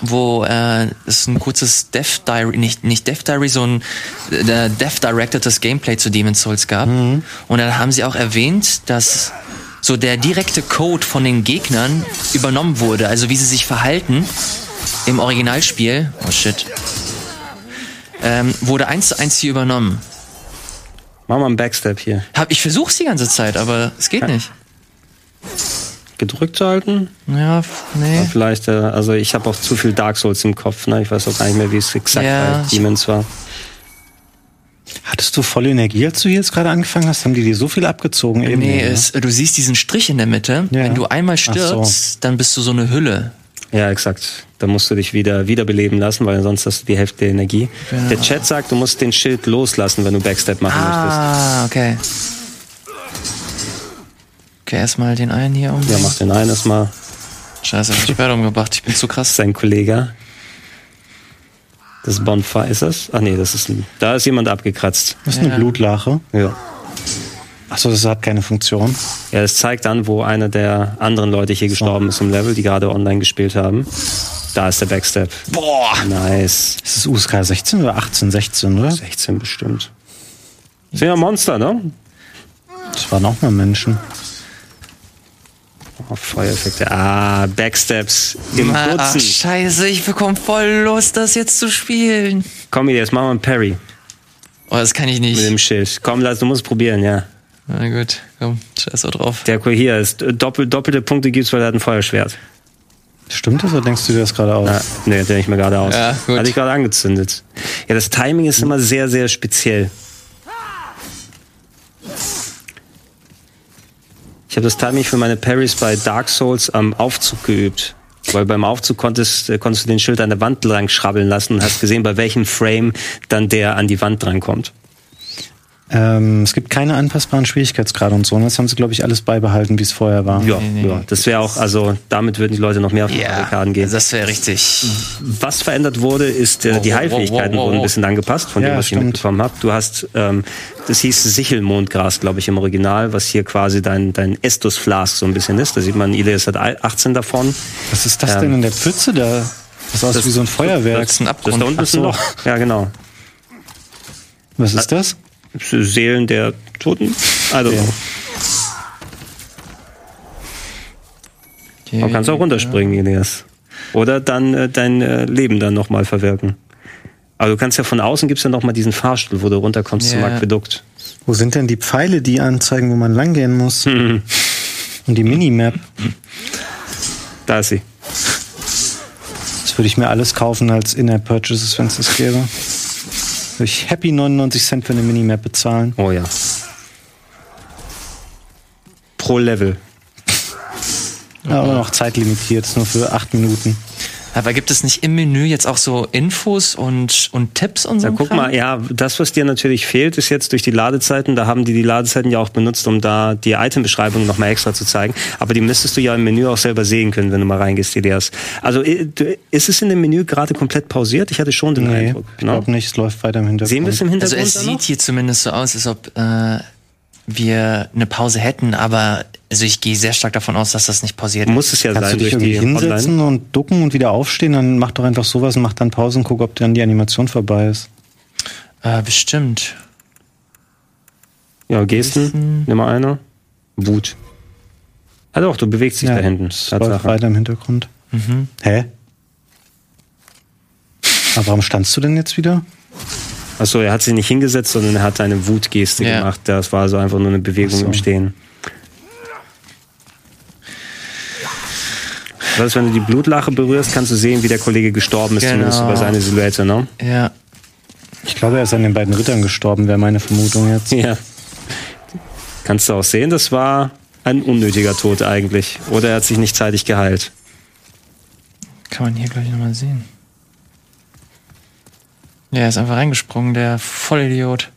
[SPEAKER 3] wo äh, es ein kurzes Death Diary, nicht nicht Death Diary, so ein äh, Death Directedes Gameplay zu Demon's Souls gab. Und dann haben sie auch erwähnt, dass so der direkte Code von den Gegnern übernommen wurde, also wie sie sich verhalten im Originalspiel. Oh shit. Ähm, wurde eins zu eins hier übernommen.
[SPEAKER 2] Mach mal einen Backstep hier.
[SPEAKER 3] Hab, ich versuch's die ganze Zeit, aber es geht nicht.
[SPEAKER 2] Gedrückt halten.
[SPEAKER 3] Ja, nee.
[SPEAKER 2] Vielleicht, äh, also ich habe auch zu viel Dark Souls im Kopf, ne? Ich weiß auch gar nicht mehr, wie es exakt
[SPEAKER 3] Ja,
[SPEAKER 2] bei Demons war.
[SPEAKER 1] Hattest du volle Energie, als du jetzt gerade angefangen hast? Haben die dir so viel abgezogen? Eben,
[SPEAKER 3] Nee,
[SPEAKER 1] ne?
[SPEAKER 3] es, du siehst diesen Strich in der Mitte.
[SPEAKER 1] Ja.
[SPEAKER 3] Wenn du einmal
[SPEAKER 1] Ach so.
[SPEAKER 3] stirbst, dann bist du so eine Hülle.
[SPEAKER 2] Ja, exakt. Da musst du dich wieder wiederbeleben lassen, weil sonst hast du die Hälfte der Energie. Der Chat sagt, du musst den Schild loslassen, wenn du Backstep machen
[SPEAKER 3] Ah, okay. Okay, erstmal den einen hier
[SPEAKER 2] möchtest. Ja, mach den einen erstmal.
[SPEAKER 3] Scheiße, hab ich Schwert umgebracht. Ich bin zu krass.
[SPEAKER 2] Sein Kollege. Das Bonfire ist das? Ach nee, das ist ein, da ist jemand abgekratzt.
[SPEAKER 1] Das ist eine
[SPEAKER 3] Ja.
[SPEAKER 1] Blutlache.
[SPEAKER 2] Ja.
[SPEAKER 1] Achso, das hat keine Funktion.
[SPEAKER 2] Ja, das zeigt an, wo einer der anderen Leute hier gestorben ist im Level, die gerade online gespielt haben. Da ist der Backstep.
[SPEAKER 3] Boah!
[SPEAKER 2] Nice.
[SPEAKER 1] Ist das USK 16 oder 18, 16, oder?
[SPEAKER 2] 16 bestimmt. Sind ja Monster, ne?
[SPEAKER 1] Das waren auch mal Menschen.
[SPEAKER 2] Oh, Feuereffekte. Ah, Backsteps im
[SPEAKER 3] Ah, ach,
[SPEAKER 2] Dutzend.
[SPEAKER 3] scheiße, ich bekomme voll Lust, das jetzt zu spielen.
[SPEAKER 2] Komm, jetzt machen wir einen Parry
[SPEAKER 3] Oh, das kann ich
[SPEAKER 2] mit
[SPEAKER 3] nicht.
[SPEAKER 2] dem Schild. Komm, lass, du musst es probieren, ja.
[SPEAKER 3] Na gut, komm, scheiß so drauf.
[SPEAKER 2] Der hier ist doppel, doppelte Punkte gibt's, weil er hat ein Feuerschwert.
[SPEAKER 1] Stimmt das oder denkst du dir das gerade aus?
[SPEAKER 2] Ah, nee, denke ich mir gerade aus.
[SPEAKER 3] Ja, gut.
[SPEAKER 2] Hatte ich gerade angezündet. Ja, das Timing ist immer sehr, sehr speziell. Ich habe das Timing für meine Parries bei Dark Souls am Aufzug geübt. Weil beim Aufzug konntest, äh, konntest du den Schild an der Wand lang schrabbeln lassen und hast gesehen, bei welchem Frame dann der an die Wand drankommt.
[SPEAKER 1] Ähm, es gibt keine anpassbaren Schwierigkeitsgrade und so. Und das haben sie, glaube ich, alles beibehalten, wie es vorher war.
[SPEAKER 2] Ja,
[SPEAKER 3] Nee, nee.
[SPEAKER 2] ja. Das wäre auch, also damit würden die Leute noch mehr auf die Barrikaden gehen.
[SPEAKER 3] das wäre richtig.
[SPEAKER 2] Was verändert wurde, ist, äh,
[SPEAKER 3] Wow,
[SPEAKER 2] die Heilfähigkeiten
[SPEAKER 3] wow, wow,
[SPEAKER 2] wurden ein bisschen angepasst, von
[SPEAKER 1] Ja,
[SPEAKER 2] dem, was
[SPEAKER 1] stimmt.
[SPEAKER 2] ich mitbekommen habe. Du hast, ähm, das hieß Sichelmondgras, glaube ich, im Original, was hier quasi dein, dein Estus Flask so ein bisschen ist. Da sieht man, Ilias hat 18 davon.
[SPEAKER 1] Was ist das
[SPEAKER 2] Ja.
[SPEAKER 1] denn in der Pfütze da? Das aussieht wie so ein Feuerwerk.
[SPEAKER 3] Das ist ein
[SPEAKER 2] Das
[SPEAKER 3] Abgrund.
[SPEAKER 2] da unten ist ein. Loch. Ja, genau.
[SPEAKER 1] Was ist das?
[SPEAKER 2] Seelen der Toten? I don't know.
[SPEAKER 3] Okay.
[SPEAKER 2] Man kann es auch runterspringen, Ilias. Oder dann äh, dein äh, Leben dann nochmal verwirken. Aber du kannst ja von außen gibt's ja nochmal diesen Fahrstuhl, wo du runterkommst zum
[SPEAKER 3] Ja.
[SPEAKER 2] Aquädukt.
[SPEAKER 1] Wo sind denn die Pfeile, die anzeigen, wo man langgehen muss? Und die Minimap.
[SPEAKER 2] Da ist sie.
[SPEAKER 1] Das würde ich mir alles kaufen als In-App-Purchases, wenn es das gäbe. Würde ich happy 99 Cent für eine Minimap bezahlen.
[SPEAKER 2] Oh ja. Pro Level.
[SPEAKER 1] Aber noch zeitlimitiert, nur für acht Minuten.
[SPEAKER 3] Aber gibt es nicht im Menü jetzt auch so Infos und, und Tipps und so?
[SPEAKER 2] Ja, guck
[SPEAKER 3] Kram?
[SPEAKER 2] mal, ja, das, was dir natürlich fehlt, ist jetzt durch die Ladezeiten. Da haben die die Ladezeiten ja auch benutzt, um da die Itembeschreibung nochmal extra zu zeigen. Aber die müsstest du ja im Menü auch selber sehen können, wenn du mal reingehst, Elias. Also ist es in dem Menü gerade komplett pausiert? Ich hatte schon den
[SPEAKER 1] Nee,
[SPEAKER 2] Eindruck.
[SPEAKER 1] ich
[SPEAKER 2] ne?
[SPEAKER 1] glaube nicht, es läuft weiter im Hintergrund.
[SPEAKER 2] Sehen wir es im
[SPEAKER 3] Also
[SPEAKER 2] Hintergrund?
[SPEAKER 3] es
[SPEAKER 2] da
[SPEAKER 3] sieht
[SPEAKER 2] noch?
[SPEAKER 3] hier zumindest so aus, als ob äh, wir eine Pause hätten, aber also ich gehe sehr stark davon aus, dass das nicht pausiert.
[SPEAKER 2] Muss es ja
[SPEAKER 1] Kannst du
[SPEAKER 2] sein
[SPEAKER 1] dich
[SPEAKER 2] durch
[SPEAKER 1] irgendwie hinsetzen
[SPEAKER 2] Online.
[SPEAKER 1] und ducken und wieder aufstehen, dann mach doch einfach sowas und mach dann Pause und guck, ob dann die Animation vorbei ist.
[SPEAKER 3] Äh, bestimmt.
[SPEAKER 2] Ja, Gesten, nimm mal einer. Wut. Ah doch, du bewegst dich da hinten. Tatsache.
[SPEAKER 1] weiter im Hintergrund.
[SPEAKER 2] Mhm.
[SPEAKER 1] Hä? Aber warum standst du denn jetzt wieder?
[SPEAKER 2] Achso, er hat sich nicht hingesetzt, sondern er hat eine Wutgeste
[SPEAKER 3] Ja.
[SPEAKER 2] gemacht. Das war also einfach nur eine Bewegung
[SPEAKER 1] so.
[SPEAKER 2] im Stehen. Das heißt, wenn du die Blutlache berührst, kannst du sehen, wie der Kollege gestorben ist,
[SPEAKER 3] Genau.
[SPEAKER 2] zumindest über seine Silhouette, ne?
[SPEAKER 3] Ja.
[SPEAKER 1] Ich glaube, er ist an den beiden Rittern gestorben, wäre meine Vermutung jetzt.
[SPEAKER 2] Ja. Kannst du auch sehen, das war ein unnötiger Tod eigentlich. Oder er hat sich nicht zeitig geheilt.
[SPEAKER 3] Kann man hier gleich nochmal sehen. Ja, er ist einfach reingesprungen, der Vollidiot.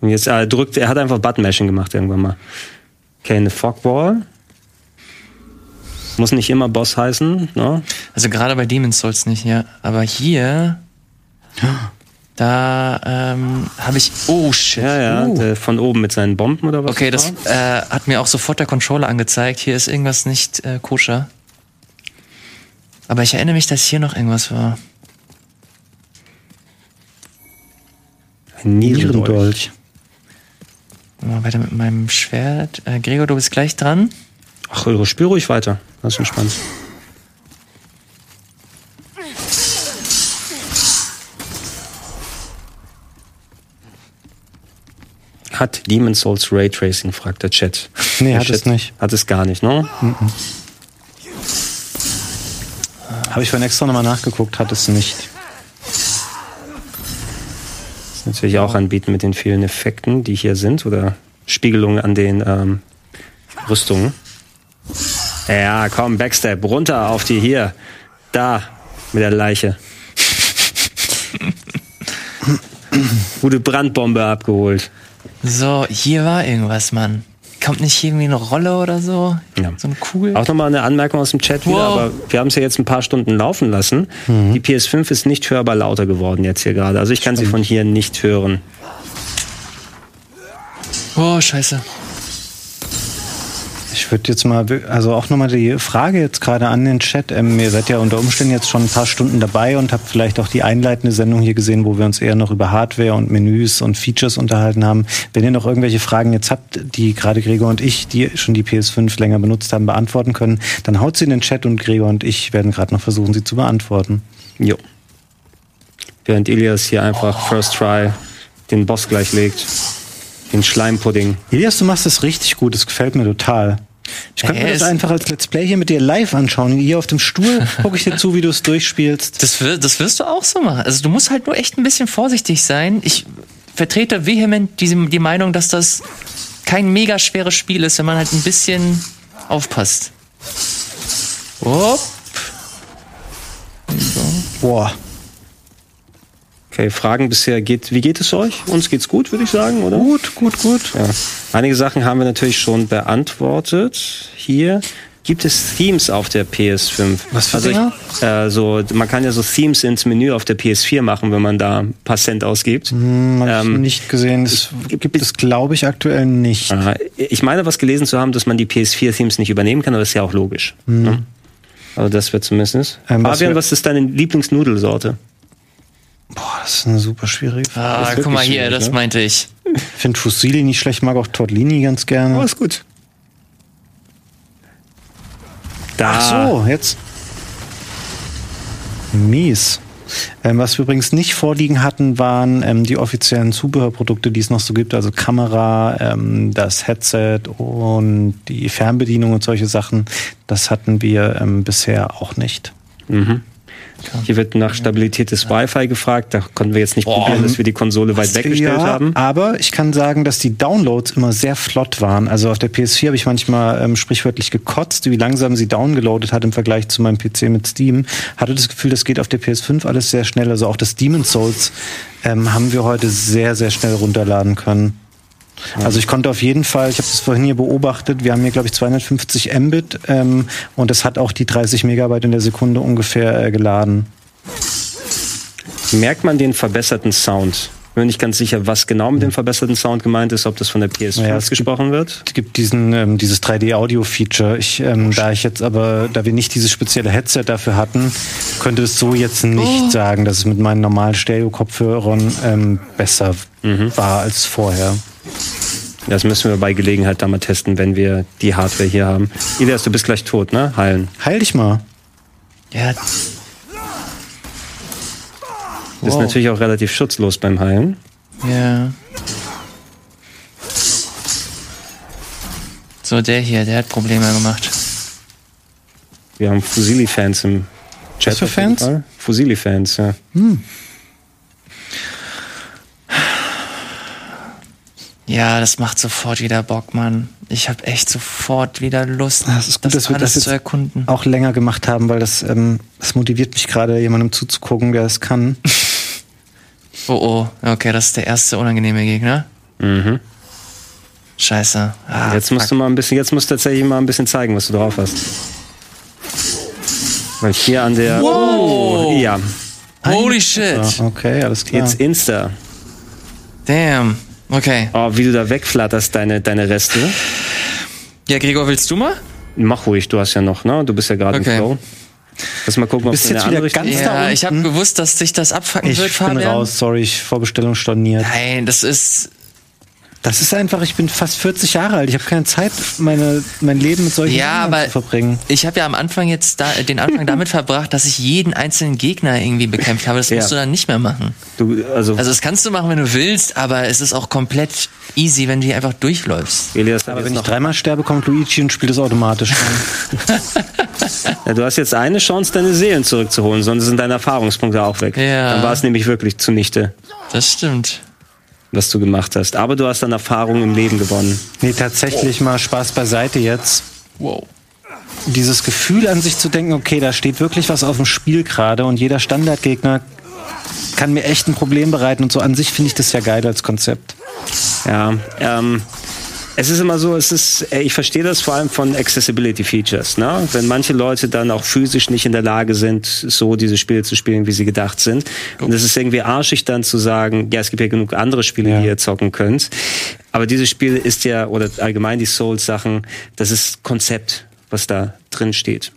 [SPEAKER 2] Und jetzt er drückt, er hat einfach Button-Mashing gemacht irgendwann mal. Okay, eine Fogwall. Muss nicht immer Boss heißen, ne?
[SPEAKER 3] Also gerade bei Demon's Souls nicht, ja. Aber hier, <gasps> da ähm, habe ich. Oh shit.
[SPEAKER 2] Ja, ja,
[SPEAKER 3] Uh.
[SPEAKER 2] der von oben mit seinen Bomben oder was?
[SPEAKER 3] Okay, das äh, hat mir auch sofort der Controller angezeigt. Hier ist irgendwas nicht äh, koscher. Aber ich erinnere mich, dass hier noch irgendwas war.
[SPEAKER 2] Ein Nierendolch.
[SPEAKER 3] Mal weiter mit meinem Schwert. Äh, Gregor, du bist gleich dran.
[SPEAKER 2] Ach, spür ruhig weiter. Das ist entspannt. Hat Demon's Souls Raytracing, fragt der Chat. <laughs>
[SPEAKER 1] Nee,
[SPEAKER 2] Der
[SPEAKER 1] hat es
[SPEAKER 2] Chat
[SPEAKER 1] nicht.
[SPEAKER 2] Hat es gar nicht, ne?
[SPEAKER 1] Habe ich vorhin extra nochmal nachgeguckt, hat es nicht.
[SPEAKER 2] Natürlich auch anbieten mit den vielen Effekten, die hier sind oder Spiegelungen an den ähm, Rüstungen. Ja, komm, Backstep, runter auf die hier. Da, mit der Leiche. Gute Brandbombe abgeholt.
[SPEAKER 3] So, hier war irgendwas, Mann. Kommt nicht irgendwie eine Rolle oder so?
[SPEAKER 2] Ja.
[SPEAKER 3] So ein cool.
[SPEAKER 2] Auch nochmal eine Anmerkung aus dem Chat wieder,
[SPEAKER 3] Wow.
[SPEAKER 2] aber wir haben es ja jetzt ein paar Stunden laufen lassen. Die PS5 ist nicht hörbar lauter geworden jetzt hier gerade. Also ich kann sie von hier nicht hören.
[SPEAKER 3] Oh, scheiße.
[SPEAKER 1] Ich würde jetzt mal, also auch nochmal die Frage jetzt gerade an den Chat. Ähm, ihr seid ja unter Umständen jetzt schon ein paar Stunden dabei und habt vielleicht auch die einleitende Sendung hier gesehen, wo wir uns eher noch über Hardware und Menüs und Features unterhalten haben. Wenn ihr noch irgendwelche Fragen jetzt habt, die gerade Gregor und ich, die schon die PS5 länger benutzt haben, beantworten können, dann haut sie in den Chat und Gregor und ich werden gerade noch versuchen, sie zu beantworten.
[SPEAKER 2] Jo. Während Ilias hier einfach First Try den Boss gleich legt. Den Schleimpudding.
[SPEAKER 1] Elias, du machst das richtig gut, das gefällt mir total. Ich könnte
[SPEAKER 3] Hey,
[SPEAKER 1] mir das einfach als Let's Play hier mit dir live anschauen. Hier auf dem Stuhl <laughs> gucke ich dir zu, wie du es durchspielst.
[SPEAKER 3] Das, wir, das wirst du auch so machen. Also du musst halt nur echt ein bisschen vorsichtig sein. Ich vertrete vehement diese, die Meinung, dass das kein mega schweres Spiel ist, wenn man halt ein bisschen aufpasst. Upp.
[SPEAKER 1] Boah.
[SPEAKER 2] Okay, Fragen bisher geht, wie geht es euch? Uns geht's gut, würde ich sagen, oder?
[SPEAKER 1] Gut, gut, gut.
[SPEAKER 2] Ja. Einige Sachen haben wir natürlich schon beantwortet. Hier gibt es Themes auf der PS5.
[SPEAKER 1] Was für
[SPEAKER 2] also ich, äh, so, man kann ja so Themes ins Menü auf der PS4 machen, wenn man da ein paar Cent ausgibt.
[SPEAKER 1] Hm, hab ich
[SPEAKER 2] Ähm,
[SPEAKER 1] nicht gesehen. Das gibt es, glaube ich, aktuell nicht.
[SPEAKER 2] Aha. Ich meine, was gelesen zu haben, dass man die PS4-Themes nicht übernehmen kann, aber das ist ja auch logisch. Ne? Also das wird zumindest.
[SPEAKER 1] Ähm, was
[SPEAKER 2] Fabian,
[SPEAKER 1] wir-
[SPEAKER 2] was ist deine Lieblingsnudelsorte?
[SPEAKER 1] Boah, das ist eine super schwierige Frage.
[SPEAKER 3] Ah, guck mal hier, das
[SPEAKER 2] ne?
[SPEAKER 3] meinte ich.
[SPEAKER 1] Ich finde Fusilli nicht schlecht, mag auch Tortellini ganz gerne.
[SPEAKER 2] Oh, ist gut. Da.
[SPEAKER 1] Ach so, jetzt. Mies. Ähm, was wir übrigens nicht vorliegen hatten, waren ähm, die offiziellen Zubehörprodukte, die es noch so gibt, also Kamera, ähm, das Headset und die Fernbedienung und solche Sachen. Das hatten wir ähm, bisher auch nicht.
[SPEAKER 2] Hier wird nach Stabilität des Wi-Fi gefragt. Da konnten wir jetzt nicht probieren, dass wir die Konsole weit weggestellt
[SPEAKER 1] ja,
[SPEAKER 2] haben.
[SPEAKER 1] aber ich kann sagen, dass die Downloads immer sehr flott waren. Also auf der PS4 habe ich manchmal ähm, sprichwörtlich gekotzt, wie langsam sie downgeloadet hat im Vergleich zu meinem PC mit Steam. Hatte das Gefühl, das geht auf der PS5 alles sehr schnell. Also auch das Demon's Souls ähm, haben wir heute sehr, sehr schnell runterladen können. Also ich konnte auf jeden Fall, ich habe das vorhin hier beobachtet, wir haben hier glaube ich 250 Mbit ähm, und es hat auch die 30 Megabyte in der Sekunde ungefähr äh, geladen.
[SPEAKER 2] Merkt man den verbesserten Sound? Bin mir nicht ganz sicher, was genau mit dem verbesserten Sound gemeint ist, ob das von der PS5
[SPEAKER 1] Naja, es gibt-
[SPEAKER 2] gesprochen wird.
[SPEAKER 1] Es gibt diesen, ähm, dieses 3D-Audio-Feature. Ich, ähm, da ich jetzt aber, da wir nicht dieses spezielle Headset dafür hatten, könnte es so jetzt nicht sagen, dass es mit meinen normalen Stereo-Kopfhörern ähm, besser war als vorher.
[SPEAKER 2] Das müssen wir bei Gelegenheit da mal testen, wenn wir die Hardware hier haben. Ilias, du bist gleich tot, ne? Heilen.
[SPEAKER 1] Heil dich mal.
[SPEAKER 3] Ja,
[SPEAKER 2] Ist
[SPEAKER 3] Wow.
[SPEAKER 2] natürlich auch relativ schutzlos beim Heilen.
[SPEAKER 3] ja. So, der hier, der hat Probleme gemacht.
[SPEAKER 2] Wir haben Fusili-Fans im Chat.
[SPEAKER 1] Was für
[SPEAKER 2] auf jeden
[SPEAKER 1] Fans?
[SPEAKER 2] Fall. Fusili-Fans, ja.
[SPEAKER 3] Ja, das macht sofort wieder Bock, Mann. Ich habe echt sofort wieder Lust,
[SPEAKER 1] Das ist gut, dass wir das
[SPEAKER 3] zu
[SPEAKER 1] jetzt
[SPEAKER 3] erkunden.
[SPEAKER 1] auch länger gemacht haben, weil das, ähm, das motiviert mich gerade, jemandem zuzugucken, der es kann. <laughs>
[SPEAKER 3] Oh, oh, okay, das ist der erste unangenehme Gegner.
[SPEAKER 2] Mhm.
[SPEAKER 3] Scheiße. Ah,
[SPEAKER 2] Jetzt musst
[SPEAKER 3] fuck.
[SPEAKER 2] du mal ein bisschen, jetzt musst du tatsächlich mal ein bisschen zeigen, was du drauf hast. Weil hier an der.
[SPEAKER 3] Wow.
[SPEAKER 2] Ja.
[SPEAKER 3] Holy shit.
[SPEAKER 1] Ja, okay, alles klar.
[SPEAKER 2] Jetzt Insta.
[SPEAKER 3] Damn. Okay.
[SPEAKER 2] Oh, wie du da wegflatterst, deine, deine Reste.
[SPEAKER 3] Ja, Gregor, willst du mal?
[SPEAKER 2] Mach ruhig, du hast ja noch, ne? Du bist ja gerade
[SPEAKER 3] Okay.
[SPEAKER 2] im Flow. Lass mal gucken, ob in
[SPEAKER 1] jetzt wieder ganz
[SPEAKER 2] Richtung-
[SPEAKER 1] da
[SPEAKER 3] Ja, ich habe
[SPEAKER 1] unten?
[SPEAKER 3] gewusst, dass dich das abfacken
[SPEAKER 1] ich
[SPEAKER 3] wird,
[SPEAKER 1] bin
[SPEAKER 3] Fabian.
[SPEAKER 1] raus, sorry, ich Vorbestellung storniert.
[SPEAKER 3] Nein, das ist.
[SPEAKER 1] Das ist einfach, ich bin fast 40 Jahre alt. Ich habe keine Zeit, meine, mein Leben mit solchen
[SPEAKER 3] Ja,
[SPEAKER 1] Dingen
[SPEAKER 3] aber
[SPEAKER 1] zu verbringen.
[SPEAKER 3] ich habe ja am Anfang jetzt da, den Anfang <laughs> damit verbracht, dass ich jeden einzelnen Gegner irgendwie bekämpft habe. Das
[SPEAKER 2] Ja.
[SPEAKER 3] musst du dann nicht mehr machen.
[SPEAKER 2] Du, also,
[SPEAKER 3] Also das kannst du machen, wenn du willst, aber es ist auch komplett easy, wenn du hier einfach durchläufst.
[SPEAKER 2] Elias,
[SPEAKER 1] Aber wenn ich
[SPEAKER 2] noch,
[SPEAKER 1] dreimal sterbe, kommt Luigi und spielt es automatisch <laughs>
[SPEAKER 2] ja, du hast jetzt eine Chance, deine Seelen zurückzuholen, sonst sind deine Erfahrungspunkte auch weg.
[SPEAKER 3] Ja.
[SPEAKER 2] Dann war es nämlich wirklich zunichte.
[SPEAKER 3] Das stimmt.
[SPEAKER 2] Was du gemacht hast. Aber du hast dann Erfahrung im Leben gewonnen.
[SPEAKER 1] Nee, tatsächlich mal Spaß beiseite jetzt.
[SPEAKER 3] Wow.
[SPEAKER 1] Dieses Gefühl an sich zu denken, okay, da steht wirklich was auf dem Spiel gerade und jeder Standardgegner kann mir echt ein Problem bereiten und so an sich finde ich das ja geil als Konzept.
[SPEAKER 2] Ja, ähm, es ist immer so, es ist, äh, ich verstehe das vor allem von Accessibility Features, ne? Wenn manche Leute dann auch physisch nicht in der Lage sind, so diese Spiele zu spielen, wie sie gedacht sind. Und es ist irgendwie arschig dann zu sagen, ja, es gibt ja genug andere Spiele,
[SPEAKER 1] Ja.
[SPEAKER 2] die ihr zocken könnt. Aber dieses Spiel ist ja, oder allgemein die Souls-Sachen, das ist Konzept, was da drin steht.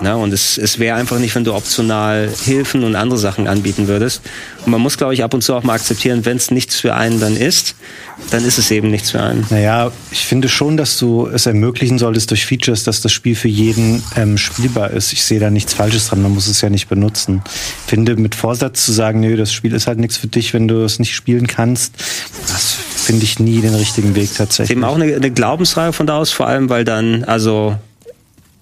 [SPEAKER 2] Na, und es, es wäre einfach nicht, wenn du optional Hilfen und andere Sachen anbieten würdest. Und man muss, glaube ich, ab und zu auch mal akzeptieren, wenn es nichts für einen dann ist, dann ist es eben nichts für einen.
[SPEAKER 1] Naja, ich finde schon, dass du es ermöglichen solltest durch Features, dass das Spiel für jeden ähm, spielbar ist. Ich sehe da nichts Falsches dran, man muss es ja nicht benutzen. Ich finde, mit Vorsatz zu sagen, nö, das Spiel ist halt nichts für dich, wenn du es nicht spielen kannst, das finde ich nie den richtigen Weg tatsächlich.
[SPEAKER 2] eben auch eine, eine Glaubensfrage von da aus, vor allem, weil dann, also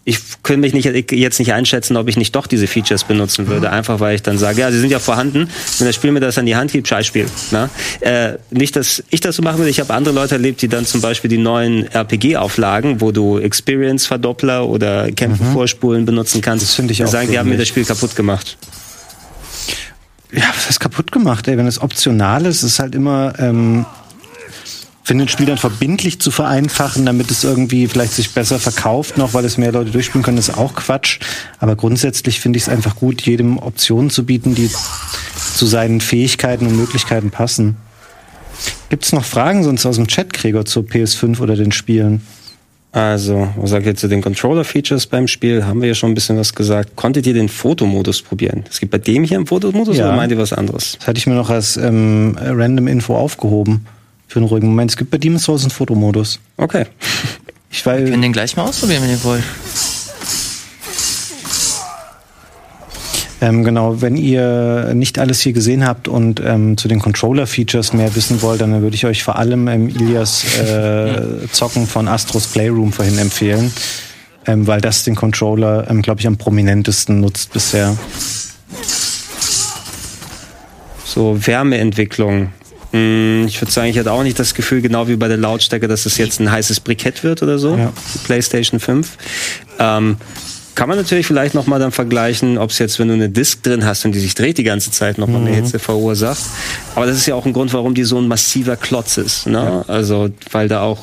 [SPEAKER 2] ich könnte mich nicht, jetzt nicht einschätzen, ob ich nicht doch diese Features benutzen würde. Einfach weil ich dann sage, ja, sie sind ja vorhanden. Wenn das Spiel mir das an die Hand gibt, Scheißspiel. Ne? Äh, nicht, dass ich das so machen würde. Ich habe andere Leute erlebt, die dann zum Beispiel die neuen RPG-Auflagen, wo du Experience-Verdoppler oder Kämpfe vorspulen benutzen kannst.
[SPEAKER 1] Das finde ich auch
[SPEAKER 2] sagen, die haben mir das Spiel kaputt gemacht.
[SPEAKER 1] Ja, was heißt kaputt gemacht, ey? Wenn es optional ist, ist halt immer, ähm, finde ein Spiel dann verbindlich zu vereinfachen, damit es irgendwie vielleicht sich besser verkauft noch, weil es mehr Leute durchspielen können, ist auch Quatsch. Aber grundsätzlich finde ich es einfach gut, jedem Optionen zu bieten, die zu seinen Fähigkeiten und Möglichkeiten passen. Gibt es noch Fragen sonst aus dem Chat, Gregor, zur PS5 oder den Spielen?
[SPEAKER 2] Also, was sagt ihr zu den Controller-Features beim Spiel? Haben wir ja schon ein bisschen was gesagt. Konntet ihr den Fotomodus probieren? Es gibt bei dem hier einen Fotomodus
[SPEAKER 1] Ja.
[SPEAKER 2] oder meint ihr was anderes?
[SPEAKER 1] Das hatte ich mir noch als ähm, random Info aufgehoben. Für einen ruhigen Moment. Es gibt bei Demon's Souls einen Fotomodus.
[SPEAKER 2] Okay.
[SPEAKER 1] Ich weiß,
[SPEAKER 3] Wir können den gleich mal ausprobieren, wenn ihr wollt.
[SPEAKER 1] Ähm, genau, wenn ihr nicht alles hier gesehen habt und ähm, zu den Controller-Features mehr wissen wollt, dann würde ich euch vor allem ähm, Ilias äh, Zocken von Astros Playroom vorhin empfehlen, ähm, weil das den Controller, ähm, glaube ich, am prominentesten nutzt bisher.
[SPEAKER 2] So, Wärmeentwicklung. Hm, Ich würde sagen, ich hatte auch nicht das Gefühl, genau wie bei der Lautstärke, dass es jetzt ein heißes Brikett wird oder so.
[SPEAKER 1] Ja.
[SPEAKER 2] PlayStation 5. Ähm, kann man natürlich vielleicht nochmal dann vergleichen, ob es jetzt, wenn du eine Disk drin hast und die sich dreht die ganze Zeit, nochmal
[SPEAKER 1] Mhm.
[SPEAKER 2] eine Hitze verursacht. Aber das ist ja auch ein Grund, warum die so ein massiver Klotz ist. Ne? Also, weil da auch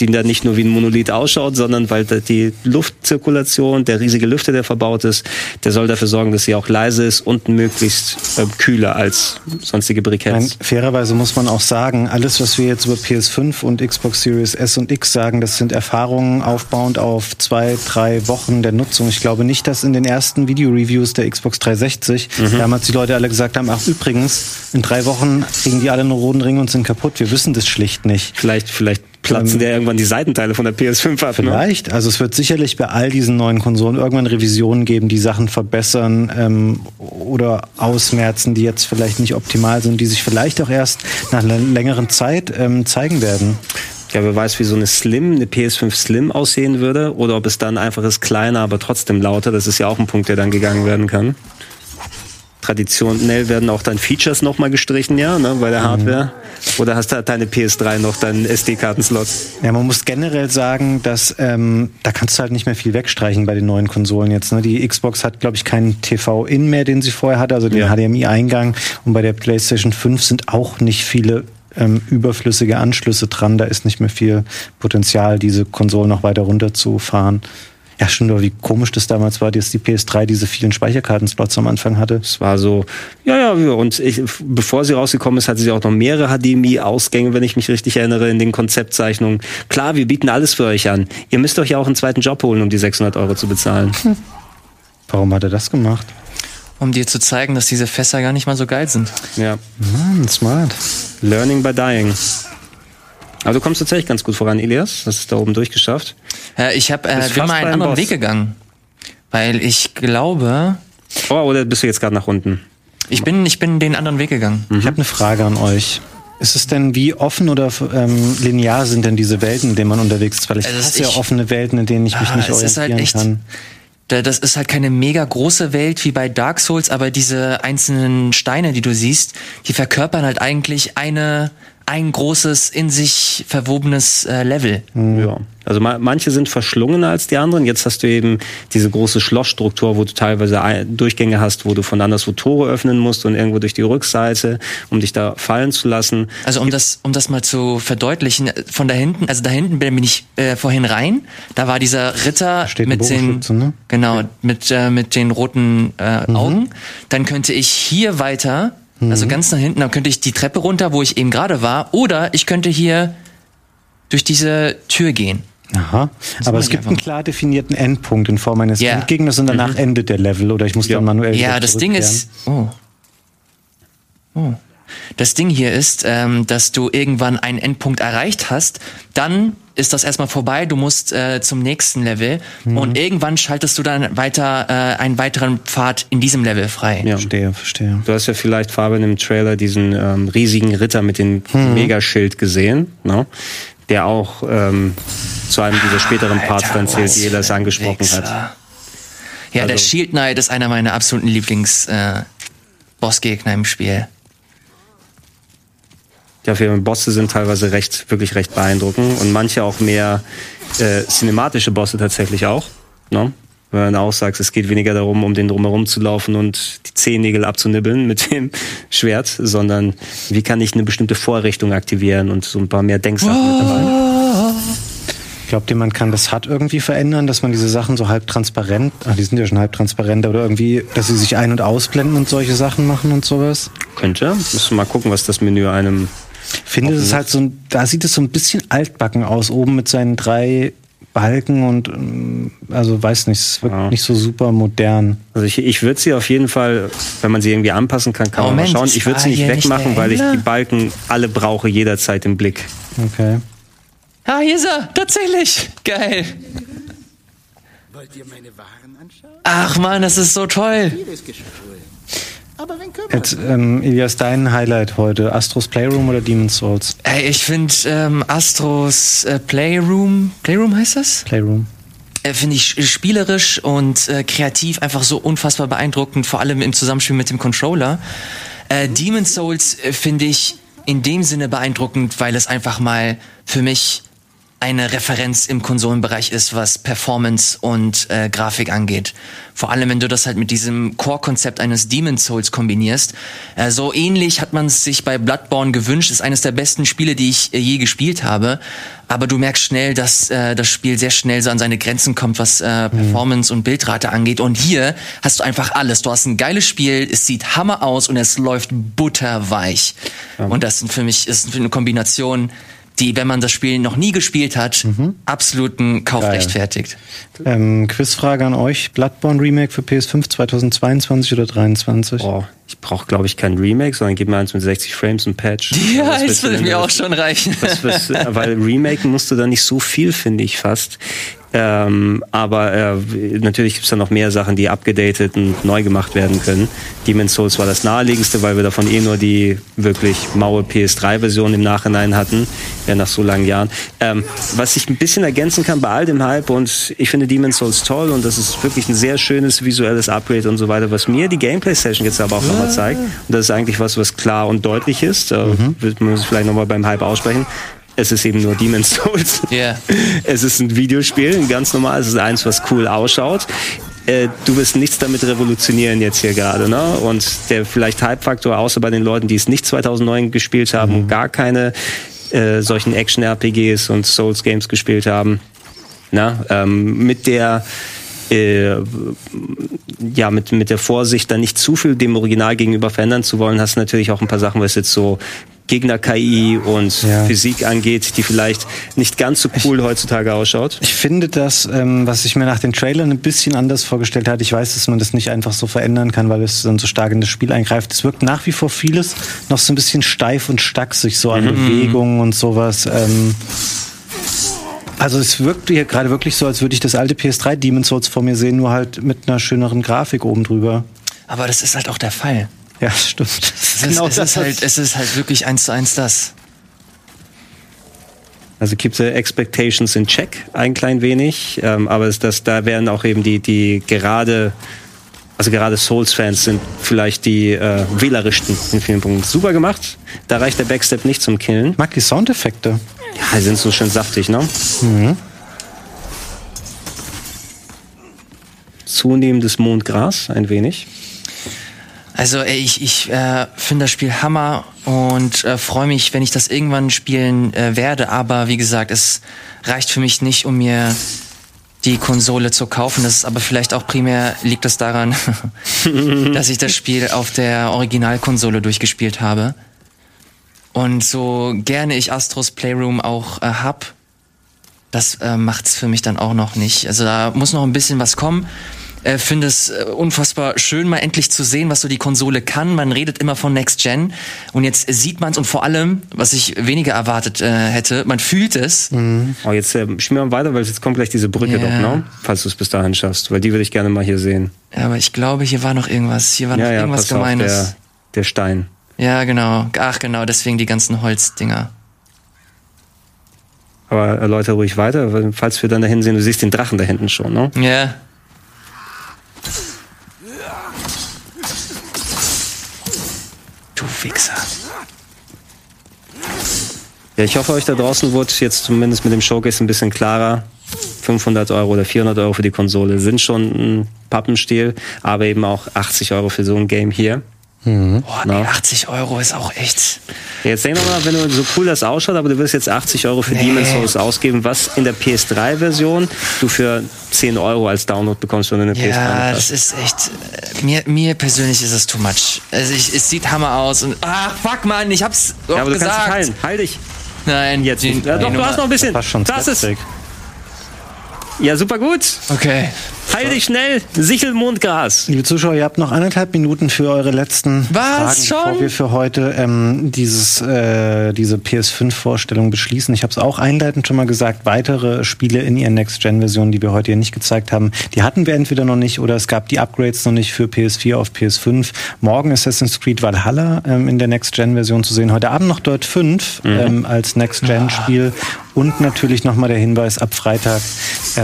[SPEAKER 2] die da nicht nur wie ein Monolith ausschaut, sondern weil die Luftzirkulation, der riesige Lüfter, der verbaut ist, der soll dafür sorgen, dass sie auch leise ist und möglichst äh, kühler als sonstige
[SPEAKER 1] Nein,
[SPEAKER 2] Briketts.
[SPEAKER 1] fairerweise muss man auch sagen, alles, was wir jetzt über PS5 und Xbox Series S und X sagen, das sind Erfahrungen aufbauend auf zwei, drei Wochen der Nutzung. Ich glaube nicht, dass in den ersten Video-Reviews der Xbox 360 damals die Leute alle gesagt haben, ach übrigens, in drei Wochen kriegen die alle einen roten Ring und sind kaputt. Wir wissen das schlicht nicht.
[SPEAKER 2] Vielleicht, vielleicht platzen der irgendwann die Seitenteile von der PS5 ab. Ne?
[SPEAKER 1] Vielleicht. Also es wird sicherlich bei all diesen neuen Konsolen irgendwann Revisionen geben, die Sachen verbessern ähm, oder ausmerzen, die jetzt vielleicht nicht optimal sind, die sich vielleicht auch erst nach einer längeren Zeit ähm, zeigen werden.
[SPEAKER 2] Ja, wer weiß, wie so eine Slim, eine PS5 Slim aussehen würde oder ob es dann einfach ist kleiner, aber trotzdem lauter. Das ist ja auch ein Punkt, der dann gegangen werden kann. Traditionell werden auch dann Features nochmal gestrichen, ja, ne, bei der Hardware. Oder hast du halt deine PS3 noch deinen SD-Kartenslot?
[SPEAKER 1] Ja, man muss generell sagen, dass ähm, da kannst du halt nicht mehr viel wegstreichen bei den neuen Konsolen jetzt. Ne? Die Xbox hat, glaube ich, keinen TV-In mehr, den sie vorher hatte, also den
[SPEAKER 2] Ja.
[SPEAKER 1] HDMI-Eingang. Und bei der PlayStation 5 sind auch nicht viele ähm, überflüssige Anschlüsse dran. Da ist nicht mehr viel Potenzial, diese Konsolen noch weiter runterzufahren. Ja, schon nur wie komisch das damals war, dass die PS3 diese vielen Speicherkartenslots am Anfang hatte.
[SPEAKER 2] Es war so, ja, ja, ja. Und ich, bevor sie rausgekommen ist, hatte sie auch noch mehrere HDMI-Ausgänge, wenn ich mich richtig erinnere, in den Konzeptzeichnungen. Klar, wir bieten alles für euch an. Ihr müsst euch ja auch einen zweiten Job holen, um die 600 Euro zu bezahlen.
[SPEAKER 1] Warum hat er das gemacht?
[SPEAKER 3] Um dir zu zeigen, dass diese Fässer gar nicht mal so geil sind.
[SPEAKER 2] Ja.
[SPEAKER 1] Mann, smart.
[SPEAKER 2] Learning by dying. Aber du kommst tatsächlich ganz gut voran, Elias. Das ist da oben durchgeschafft.
[SPEAKER 3] Äh, ich hab, äh, bin mal einen anderen
[SPEAKER 2] Boss.
[SPEAKER 3] Weg gegangen. Weil ich glaube,
[SPEAKER 2] Oh, oder bist du jetzt gerade nach unten?
[SPEAKER 3] ich bin, ich bin den anderen Weg gegangen.
[SPEAKER 1] Ich habe eine Frage an euch. Ist es denn, wie offen oder ähm, linear sind denn diese Welten, in denen man unterwegs ist? Weil ich
[SPEAKER 3] Also es-
[SPEAKER 1] hasse ja offene Welten, in denen ich mich
[SPEAKER 3] Ah,
[SPEAKER 1] nicht
[SPEAKER 3] ist
[SPEAKER 1] orientieren
[SPEAKER 3] halt echt-
[SPEAKER 1] kann.
[SPEAKER 3] Da- Das ist halt keine mega große Welt wie bei Dark Souls, aber diese einzelnen Steine, die du siehst, die verkörpern halt eigentlich eine ein großes in sich verwobenes äh, Level.
[SPEAKER 2] Ja. Also ma manche sind verschlungener als die anderen. Jetzt hast du eben diese große Schlossstruktur, wo du teilweise Durchgänge hast, wo du von anderswo Tore öffnen musst und irgendwo durch die Rückseite, um dich da fallen zu lassen.
[SPEAKER 3] Also um das, um das mal zu verdeutlichen, äh, von da hinten, also da hinten bin ich äh, vorhin rein, da war dieser Ritter mit den,
[SPEAKER 1] ne?
[SPEAKER 3] genau, mit, äh, mit den roten äh, Augen. Dann könnte ich hier weiter, also ganz nach hinten, dann könnte ich die Treppe runter, wo ich eben gerade war, oder ich könnte hier durch diese Tür gehen.
[SPEAKER 1] Aha. Aber es gibt
[SPEAKER 3] einfach.
[SPEAKER 1] einen klar definierten Endpunkt in Form eines
[SPEAKER 3] Ja.
[SPEAKER 1] Endgegners und danach endet der Level oder ich muss
[SPEAKER 2] Ja.
[SPEAKER 1] dann manuell
[SPEAKER 3] Ja, das Ding ist. Oh. Oh. Das Ding hier ist, ähm, dass du irgendwann einen Endpunkt erreicht hast, dann ist das erstmal vorbei, du musst äh, zum nächsten Level
[SPEAKER 1] Mhm.
[SPEAKER 3] und irgendwann schaltest du dann weiter äh, einen weiteren Pfad in diesem Level frei.
[SPEAKER 2] Ja.
[SPEAKER 1] Verstehe, verstehe.
[SPEAKER 2] Du hast ja vielleicht, Fabian, im Trailer diesen ähm, riesigen Ritter mit dem Megaschild gesehen, ne? der auch ähm, zu einem dieser späteren Parts dann zählt, die das angesprochen hat.
[SPEAKER 3] Wichser. Ja, der
[SPEAKER 2] Also-
[SPEAKER 3] Shield Knight ist einer meiner absoluten Lieblings äh, Bossgegner im Spiel.
[SPEAKER 2] Für Bosse sind teilweise recht, wirklich recht beeindruckend und manche auch mehr äh, cinematische Bosse tatsächlich auch. Ne? Wenn du auch sagst, es geht weniger darum, um den drumherum zu laufen und die Zehennägel abzunibbeln mit dem <laughs> Schwert, sondern wie kann ich eine bestimmte Vorrichtung aktivieren und so ein paar mehr Denksachen mit dabei.
[SPEAKER 1] Glaubt ihr, man kann das HUD irgendwie verändern, dass man diese Sachen so halb transparent, ach, die sind ja schon halb transparent, oder irgendwie, dass sie sich ein- und ausblenden und solche Sachen machen und sowas?
[SPEAKER 2] Könnte. Müssen wir mal gucken, was das Menü einem.
[SPEAKER 1] Ich finde, es ist halt so ein, da sieht es so ein bisschen altbacken aus, oben mit seinen drei Balken und, ähm, also weiß nicht, es wirkt
[SPEAKER 2] Ja.
[SPEAKER 1] nicht so super modern.
[SPEAKER 2] Also ich, ich würde sie auf jeden Fall, wenn man sie irgendwie anpassen kann, kann man mal
[SPEAKER 3] Moment,
[SPEAKER 2] schauen. Ich würde sie
[SPEAKER 3] war
[SPEAKER 2] nicht
[SPEAKER 3] nicht
[SPEAKER 2] wegmachen,
[SPEAKER 3] der
[SPEAKER 2] weil ich die Balken alle brauche jederzeit im Blick.
[SPEAKER 1] Okay.
[SPEAKER 3] Ah, hier ist er, tatsächlich. Geil.
[SPEAKER 7] Wollt ihr meine Waren anschauen?
[SPEAKER 3] Ach man, das ist so toll.
[SPEAKER 7] Vieles geschah wohl. Aber wen kümmert
[SPEAKER 1] Jetzt, ähm, Elias, dein Highlight heute, Astros Playroom oder Demon's Souls?
[SPEAKER 3] Ey, ich finde ähm, Astros äh, Playroom, Playroom heißt das?
[SPEAKER 1] Playroom.
[SPEAKER 3] Äh, finde ich sch- spielerisch und äh, kreativ einfach so unfassbar beeindruckend, vor allem im Zusammenspiel mit dem Controller. Äh, Demon's Souls äh, finde ich in dem Sinne beeindruckend, weil es einfach mal für mich eine Referenz im Konsolenbereich ist, was Performance und äh, Grafik angeht. Vor allem, wenn du das halt mit diesem Core-Konzept eines Demon's Souls kombinierst. Äh, so ähnlich hat man es sich bei Bloodborne gewünscht. Ist eines der besten Spiele, die ich äh, je gespielt habe. Aber du merkst schnell, dass äh, das Spiel sehr schnell so an seine Grenzen kommt, was äh, Performance und Bildrate angeht. Und hier hast du einfach alles. Du hast ein geiles Spiel, es sieht hammer aus und es läuft butterweich. Und das sind für mich ist eine Kombination, die, wenn man das Spiel noch nie gespielt hat, absoluten Kauf
[SPEAKER 1] Geil.
[SPEAKER 3] rechtfertigt.
[SPEAKER 1] Ähm, Quizfrage an euch. Bloodborne Remake für PS5 2022 oder 2023?
[SPEAKER 2] Oh, ich brauche, glaube ich, kein Remake, sondern gib mir eins mit 60 Frames und Patch.
[SPEAKER 3] Ja,
[SPEAKER 2] Was
[SPEAKER 3] das würde mir auch schon reichen.
[SPEAKER 2] Was, was, weil <laughs> Remake musst du da nicht so viel, finde ich fast. Ähm, aber äh, natürlich gibt's da noch mehr Sachen, die abgedatet und neu gemacht werden können. Demon's Souls war das naheliegendste, weil wir davon eh nur die wirklich maue PS3-Version im Nachhinein hatten, ja nach so langen Jahren. Ähm, was ich ein bisschen ergänzen kann bei all dem Hype und ich finde Demon's Souls toll und das ist wirklich ein sehr schönes visuelles Upgrade und so weiter, was mir die Gameplay-Session jetzt aber auch nochmal zeigt. Und das ist eigentlich was, was klar und deutlich ist. Äh, wird man es vielleicht nochmal beim Hype aussprechen. Es ist eben nur Demon's Souls.
[SPEAKER 3] Ja. <laughs>
[SPEAKER 2] Es ist ein Videospiel, ganz normal. Es ist eins, was cool ausschaut. Äh, Du wirst nichts damit revolutionieren jetzt hier gerade, ne? Und der vielleicht Hype-Faktor, außer bei den Leuten, die es nicht 2009 gespielt haben und gar keine äh, solchen Action-RPGs und Souls-Games gespielt haben, na, ähm, mit der äh, ja, mit, mit der Vorsicht, da nicht zu viel dem Original gegenüber verändern zu wollen, hast du natürlich auch ein paar Sachen, was jetzt so Gegner-KI und
[SPEAKER 1] Ja.
[SPEAKER 2] Physik angeht, die vielleicht nicht ganz so cool heutzutage ausschaut.
[SPEAKER 1] Ich finde das, ähm, was ich mir nach den Trailern ein bisschen anders vorgestellt hatte, ich weiß, dass man das nicht einfach so verändern kann, weil es dann so stark in das Spiel eingreift. Es wirkt nach wie vor vieles noch so ein bisschen steif und stacksig, so an Bewegungen und sowas. Ähm, also es wirkt hier gerade wirklich so, als würde ich das alte PS3 Demon's Souls vor mir sehen, nur halt mit einer schöneren Grafik oben drüber.
[SPEAKER 3] Aber das ist halt auch der Fall.
[SPEAKER 1] Ja, stimmt. Das
[SPEAKER 3] Es ist, es ist halt, es ist halt wirklich eins zu eins das.
[SPEAKER 2] Also keep the expectations in check, ein klein wenig. Ähm, aber es, das, da werden auch eben die, die gerade, also gerade Souls-Fans sind vielleicht die äh, wählerischsten in vielen Punkten. Super gemacht. Da reicht der Backstep nicht zum Killen.
[SPEAKER 1] Mag die Soundeffekte.
[SPEAKER 2] Ja, die sind so schön saftig, ne? Zunehmendes Mondgras, ein wenig.
[SPEAKER 3] Also ich, ich äh, finde das Spiel Hammer und äh, freue mich, wenn ich das irgendwann spielen äh, werde. Aber wie gesagt, es reicht für mich nicht, um mir die Konsole zu kaufen. Das ist aber vielleicht auch primär liegt das daran, <laughs> dass ich das Spiel auf der Originalkonsole durchgespielt habe. Und so gerne ich Astros Playroom auch äh, hab, das äh, macht's für mich dann auch noch nicht. Also da muss noch ein bisschen was kommen. Äh, Finde es äh, unfassbar schön, mal endlich zu sehen, was so die Konsole kann. Man redet immer von Next Gen und jetzt sieht man es und vor allem, was ich weniger erwartet äh, hätte, man fühlt es.
[SPEAKER 2] Oh, jetzt äh, spielen wir weiter, weil jetzt kommt gleich diese Brücke
[SPEAKER 3] Ja.
[SPEAKER 2] doch, ne? Falls du es bis dahin schaffst, weil die würde ich gerne mal hier sehen.
[SPEAKER 3] Ja, aber ich glaube, hier war noch irgendwas. Hier war noch
[SPEAKER 2] Ja, ja,
[SPEAKER 3] irgendwas
[SPEAKER 2] pass auf,
[SPEAKER 3] Gemeines.
[SPEAKER 2] der, der Stein.
[SPEAKER 3] Ja, genau. Ach, genau, deswegen die ganzen Holzdinger.
[SPEAKER 2] Aber erläuter ruhig weiter, falls wir dann dahin sehen, du siehst den Drachen da hinten schon, ne?
[SPEAKER 3] Ja. Du Wichser.
[SPEAKER 2] Ja, ich hoffe, euch da draußen wurde jetzt zumindest mit dem Showcase ein bisschen klarer. 500 Euro oder 400 Euro für die Konsole sind schon ein Pappenstiel, aber eben auch 80 Euro für so ein Game hier.
[SPEAKER 3] Boah,
[SPEAKER 2] Na.
[SPEAKER 3] ey, 80 Euro ist auch echt.
[SPEAKER 2] Ja, Jetzt denk doch mal, wenn du so cool das ausschaut, aber du wirst jetzt 80 Euro für
[SPEAKER 3] Nee.
[SPEAKER 2] Demon's Souls ausgeben, was in der PS3-Version du für 10 Euro als Download bekommst, wenn du eine PS3
[SPEAKER 3] Ja,
[SPEAKER 2] hast.
[SPEAKER 3] das ist echt. äh, Mir, mir persönlich ist es too much. Also ich, es sieht Hammer aus und. Ach, fuck, Mann, ich hab's
[SPEAKER 2] Ja, aber du
[SPEAKER 3] gesagt.
[SPEAKER 2] kannst dich heilen. Heil dich.
[SPEAKER 3] Nein,
[SPEAKER 2] Jetzt.
[SPEAKER 3] die-
[SPEAKER 2] Ja,
[SPEAKER 3] die
[SPEAKER 2] doch, du
[SPEAKER 3] Nummer-
[SPEAKER 2] hast noch ein bisschen.
[SPEAKER 1] Fast schon
[SPEAKER 2] Das ist. Ja, super gut.
[SPEAKER 3] Okay.
[SPEAKER 2] Heil dich schnell. Sichelmondgras.
[SPEAKER 1] Liebe Zuschauer, ihr habt noch anderthalb Minuten für eure letzten
[SPEAKER 3] Was,
[SPEAKER 1] Fragen,
[SPEAKER 3] schon?
[SPEAKER 1] bevor wir für heute ähm, dieses, äh, diese PS5-Vorstellung beschließen. Ich habe es auch einleitend schon mal gesagt, weitere Spiele in ihren Next-Gen-Versionen, die wir heute hier nicht gezeigt haben, die hatten wir entweder noch nicht oder es gab die Upgrades noch nicht für PS4 auf PS5. Morgen Assassin's Creed Valhalla ähm, in der Next-Gen-Version zu sehen. Heute Abend noch Dirt 5 ähm, als Next-Gen-Spiel. Und natürlich nochmal der Hinweis ab Freitag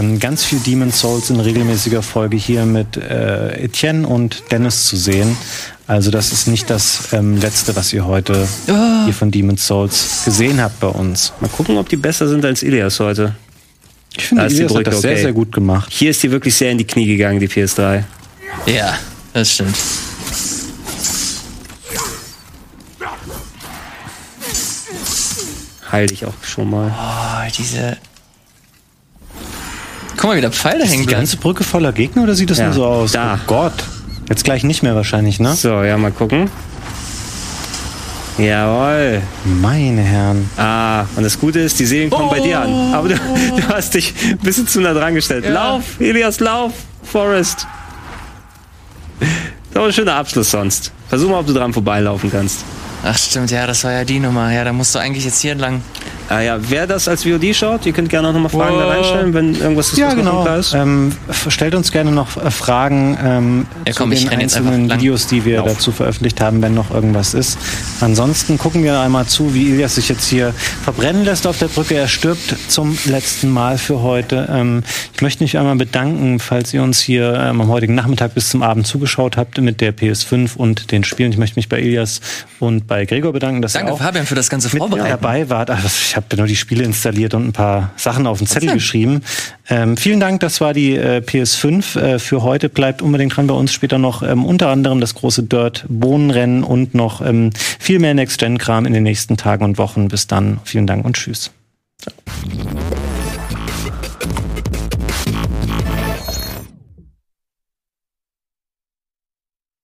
[SPEAKER 1] ähm, ganz viel Demon's Souls in regelmäßiger Folge hier mit äh, Etienne und Dennis zu sehen. Also das ist nicht das ähm, Letzte, was ihr heute hier von Demon's Souls gesehen habt bei uns.
[SPEAKER 2] Mal gucken, ob die besser sind als Ilias heute.
[SPEAKER 1] Ich finde,
[SPEAKER 2] Da
[SPEAKER 1] Ilias hat das sehr,
[SPEAKER 2] okay.
[SPEAKER 1] sehr gut gemacht.
[SPEAKER 2] Hier ist die wirklich sehr in die Knie gegangen, die PS3.
[SPEAKER 3] Ja, das stimmt.
[SPEAKER 2] Heil dich auch schon mal.
[SPEAKER 3] Oh, diese. Guck mal, wie der Pfeil da hängen
[SPEAKER 1] Die
[SPEAKER 3] bleibt.
[SPEAKER 1] ganze Brücke voller Gegner oder sieht das
[SPEAKER 2] Ja,
[SPEAKER 1] nur so aus?
[SPEAKER 2] da.
[SPEAKER 1] Oh Gott. Jetzt gleich nicht mehr wahrscheinlich, ne?
[SPEAKER 2] So, ja, mal gucken. Jawohl.
[SPEAKER 1] Meine Herren.
[SPEAKER 2] Ah, und das Gute ist, die Seelen kommen bei dir an. Aber du, du hast dich ein bisschen zu nah dran gestellt.
[SPEAKER 3] Ja.
[SPEAKER 2] Lauf, Elias, lauf, Forrest. Das ist auch ein schöner Abschluss sonst. Versuch mal, ob du dran vorbeilaufen kannst.
[SPEAKER 3] Ach, stimmt, ja, das war ja die Nummer. Ja, da musst du eigentlich jetzt hier entlang.
[SPEAKER 2] Ah ja, wer das als VOD schaut, ihr könnt gerne auch nochmal Fragen da
[SPEAKER 3] Wow.
[SPEAKER 2] reinstellen, wenn irgendwas ist,
[SPEAKER 1] Ja, genau.
[SPEAKER 2] unklar ist.
[SPEAKER 1] Ähm, stellt uns gerne noch äh, Fragen ähm,
[SPEAKER 3] Ja,
[SPEAKER 1] zu
[SPEAKER 3] komm, ich
[SPEAKER 1] den einzelnen. Videos, die wir
[SPEAKER 2] Lauf.
[SPEAKER 1] dazu veröffentlicht haben, wenn noch irgendwas ist. Ansonsten gucken wir einmal zu, wie Ilias sich jetzt hier verbrennen lässt auf der Brücke. Er stirbt zum letzten Mal für heute. Ähm, ich möchte mich einmal bedanken, falls ihr uns hier ähm, am heutigen Nachmittag bis zum Abend zugeschaut habt mit der PS5 und den Spielen. Ich möchte mich bei Ilias und bei Gregor bedanken, dass
[SPEAKER 3] Danke,
[SPEAKER 1] ihr auch
[SPEAKER 3] Fabian, für das ganze
[SPEAKER 1] mit
[SPEAKER 3] Vorbereiten.
[SPEAKER 1] dabei wart. Also ich habe nur die Spiele installiert und ein paar Sachen auf den Zettel geschrieben. Ähm, vielen Dank, das war die äh, PS5 äh, für heute. Bleibt unbedingt dran bei uns später noch ähm, unter anderem das große Dirt-Bohnenrennen und noch ähm, viel mehr Next-Gen-Kram in den nächsten Tagen und Wochen. Bis dann, vielen Dank und tschüss.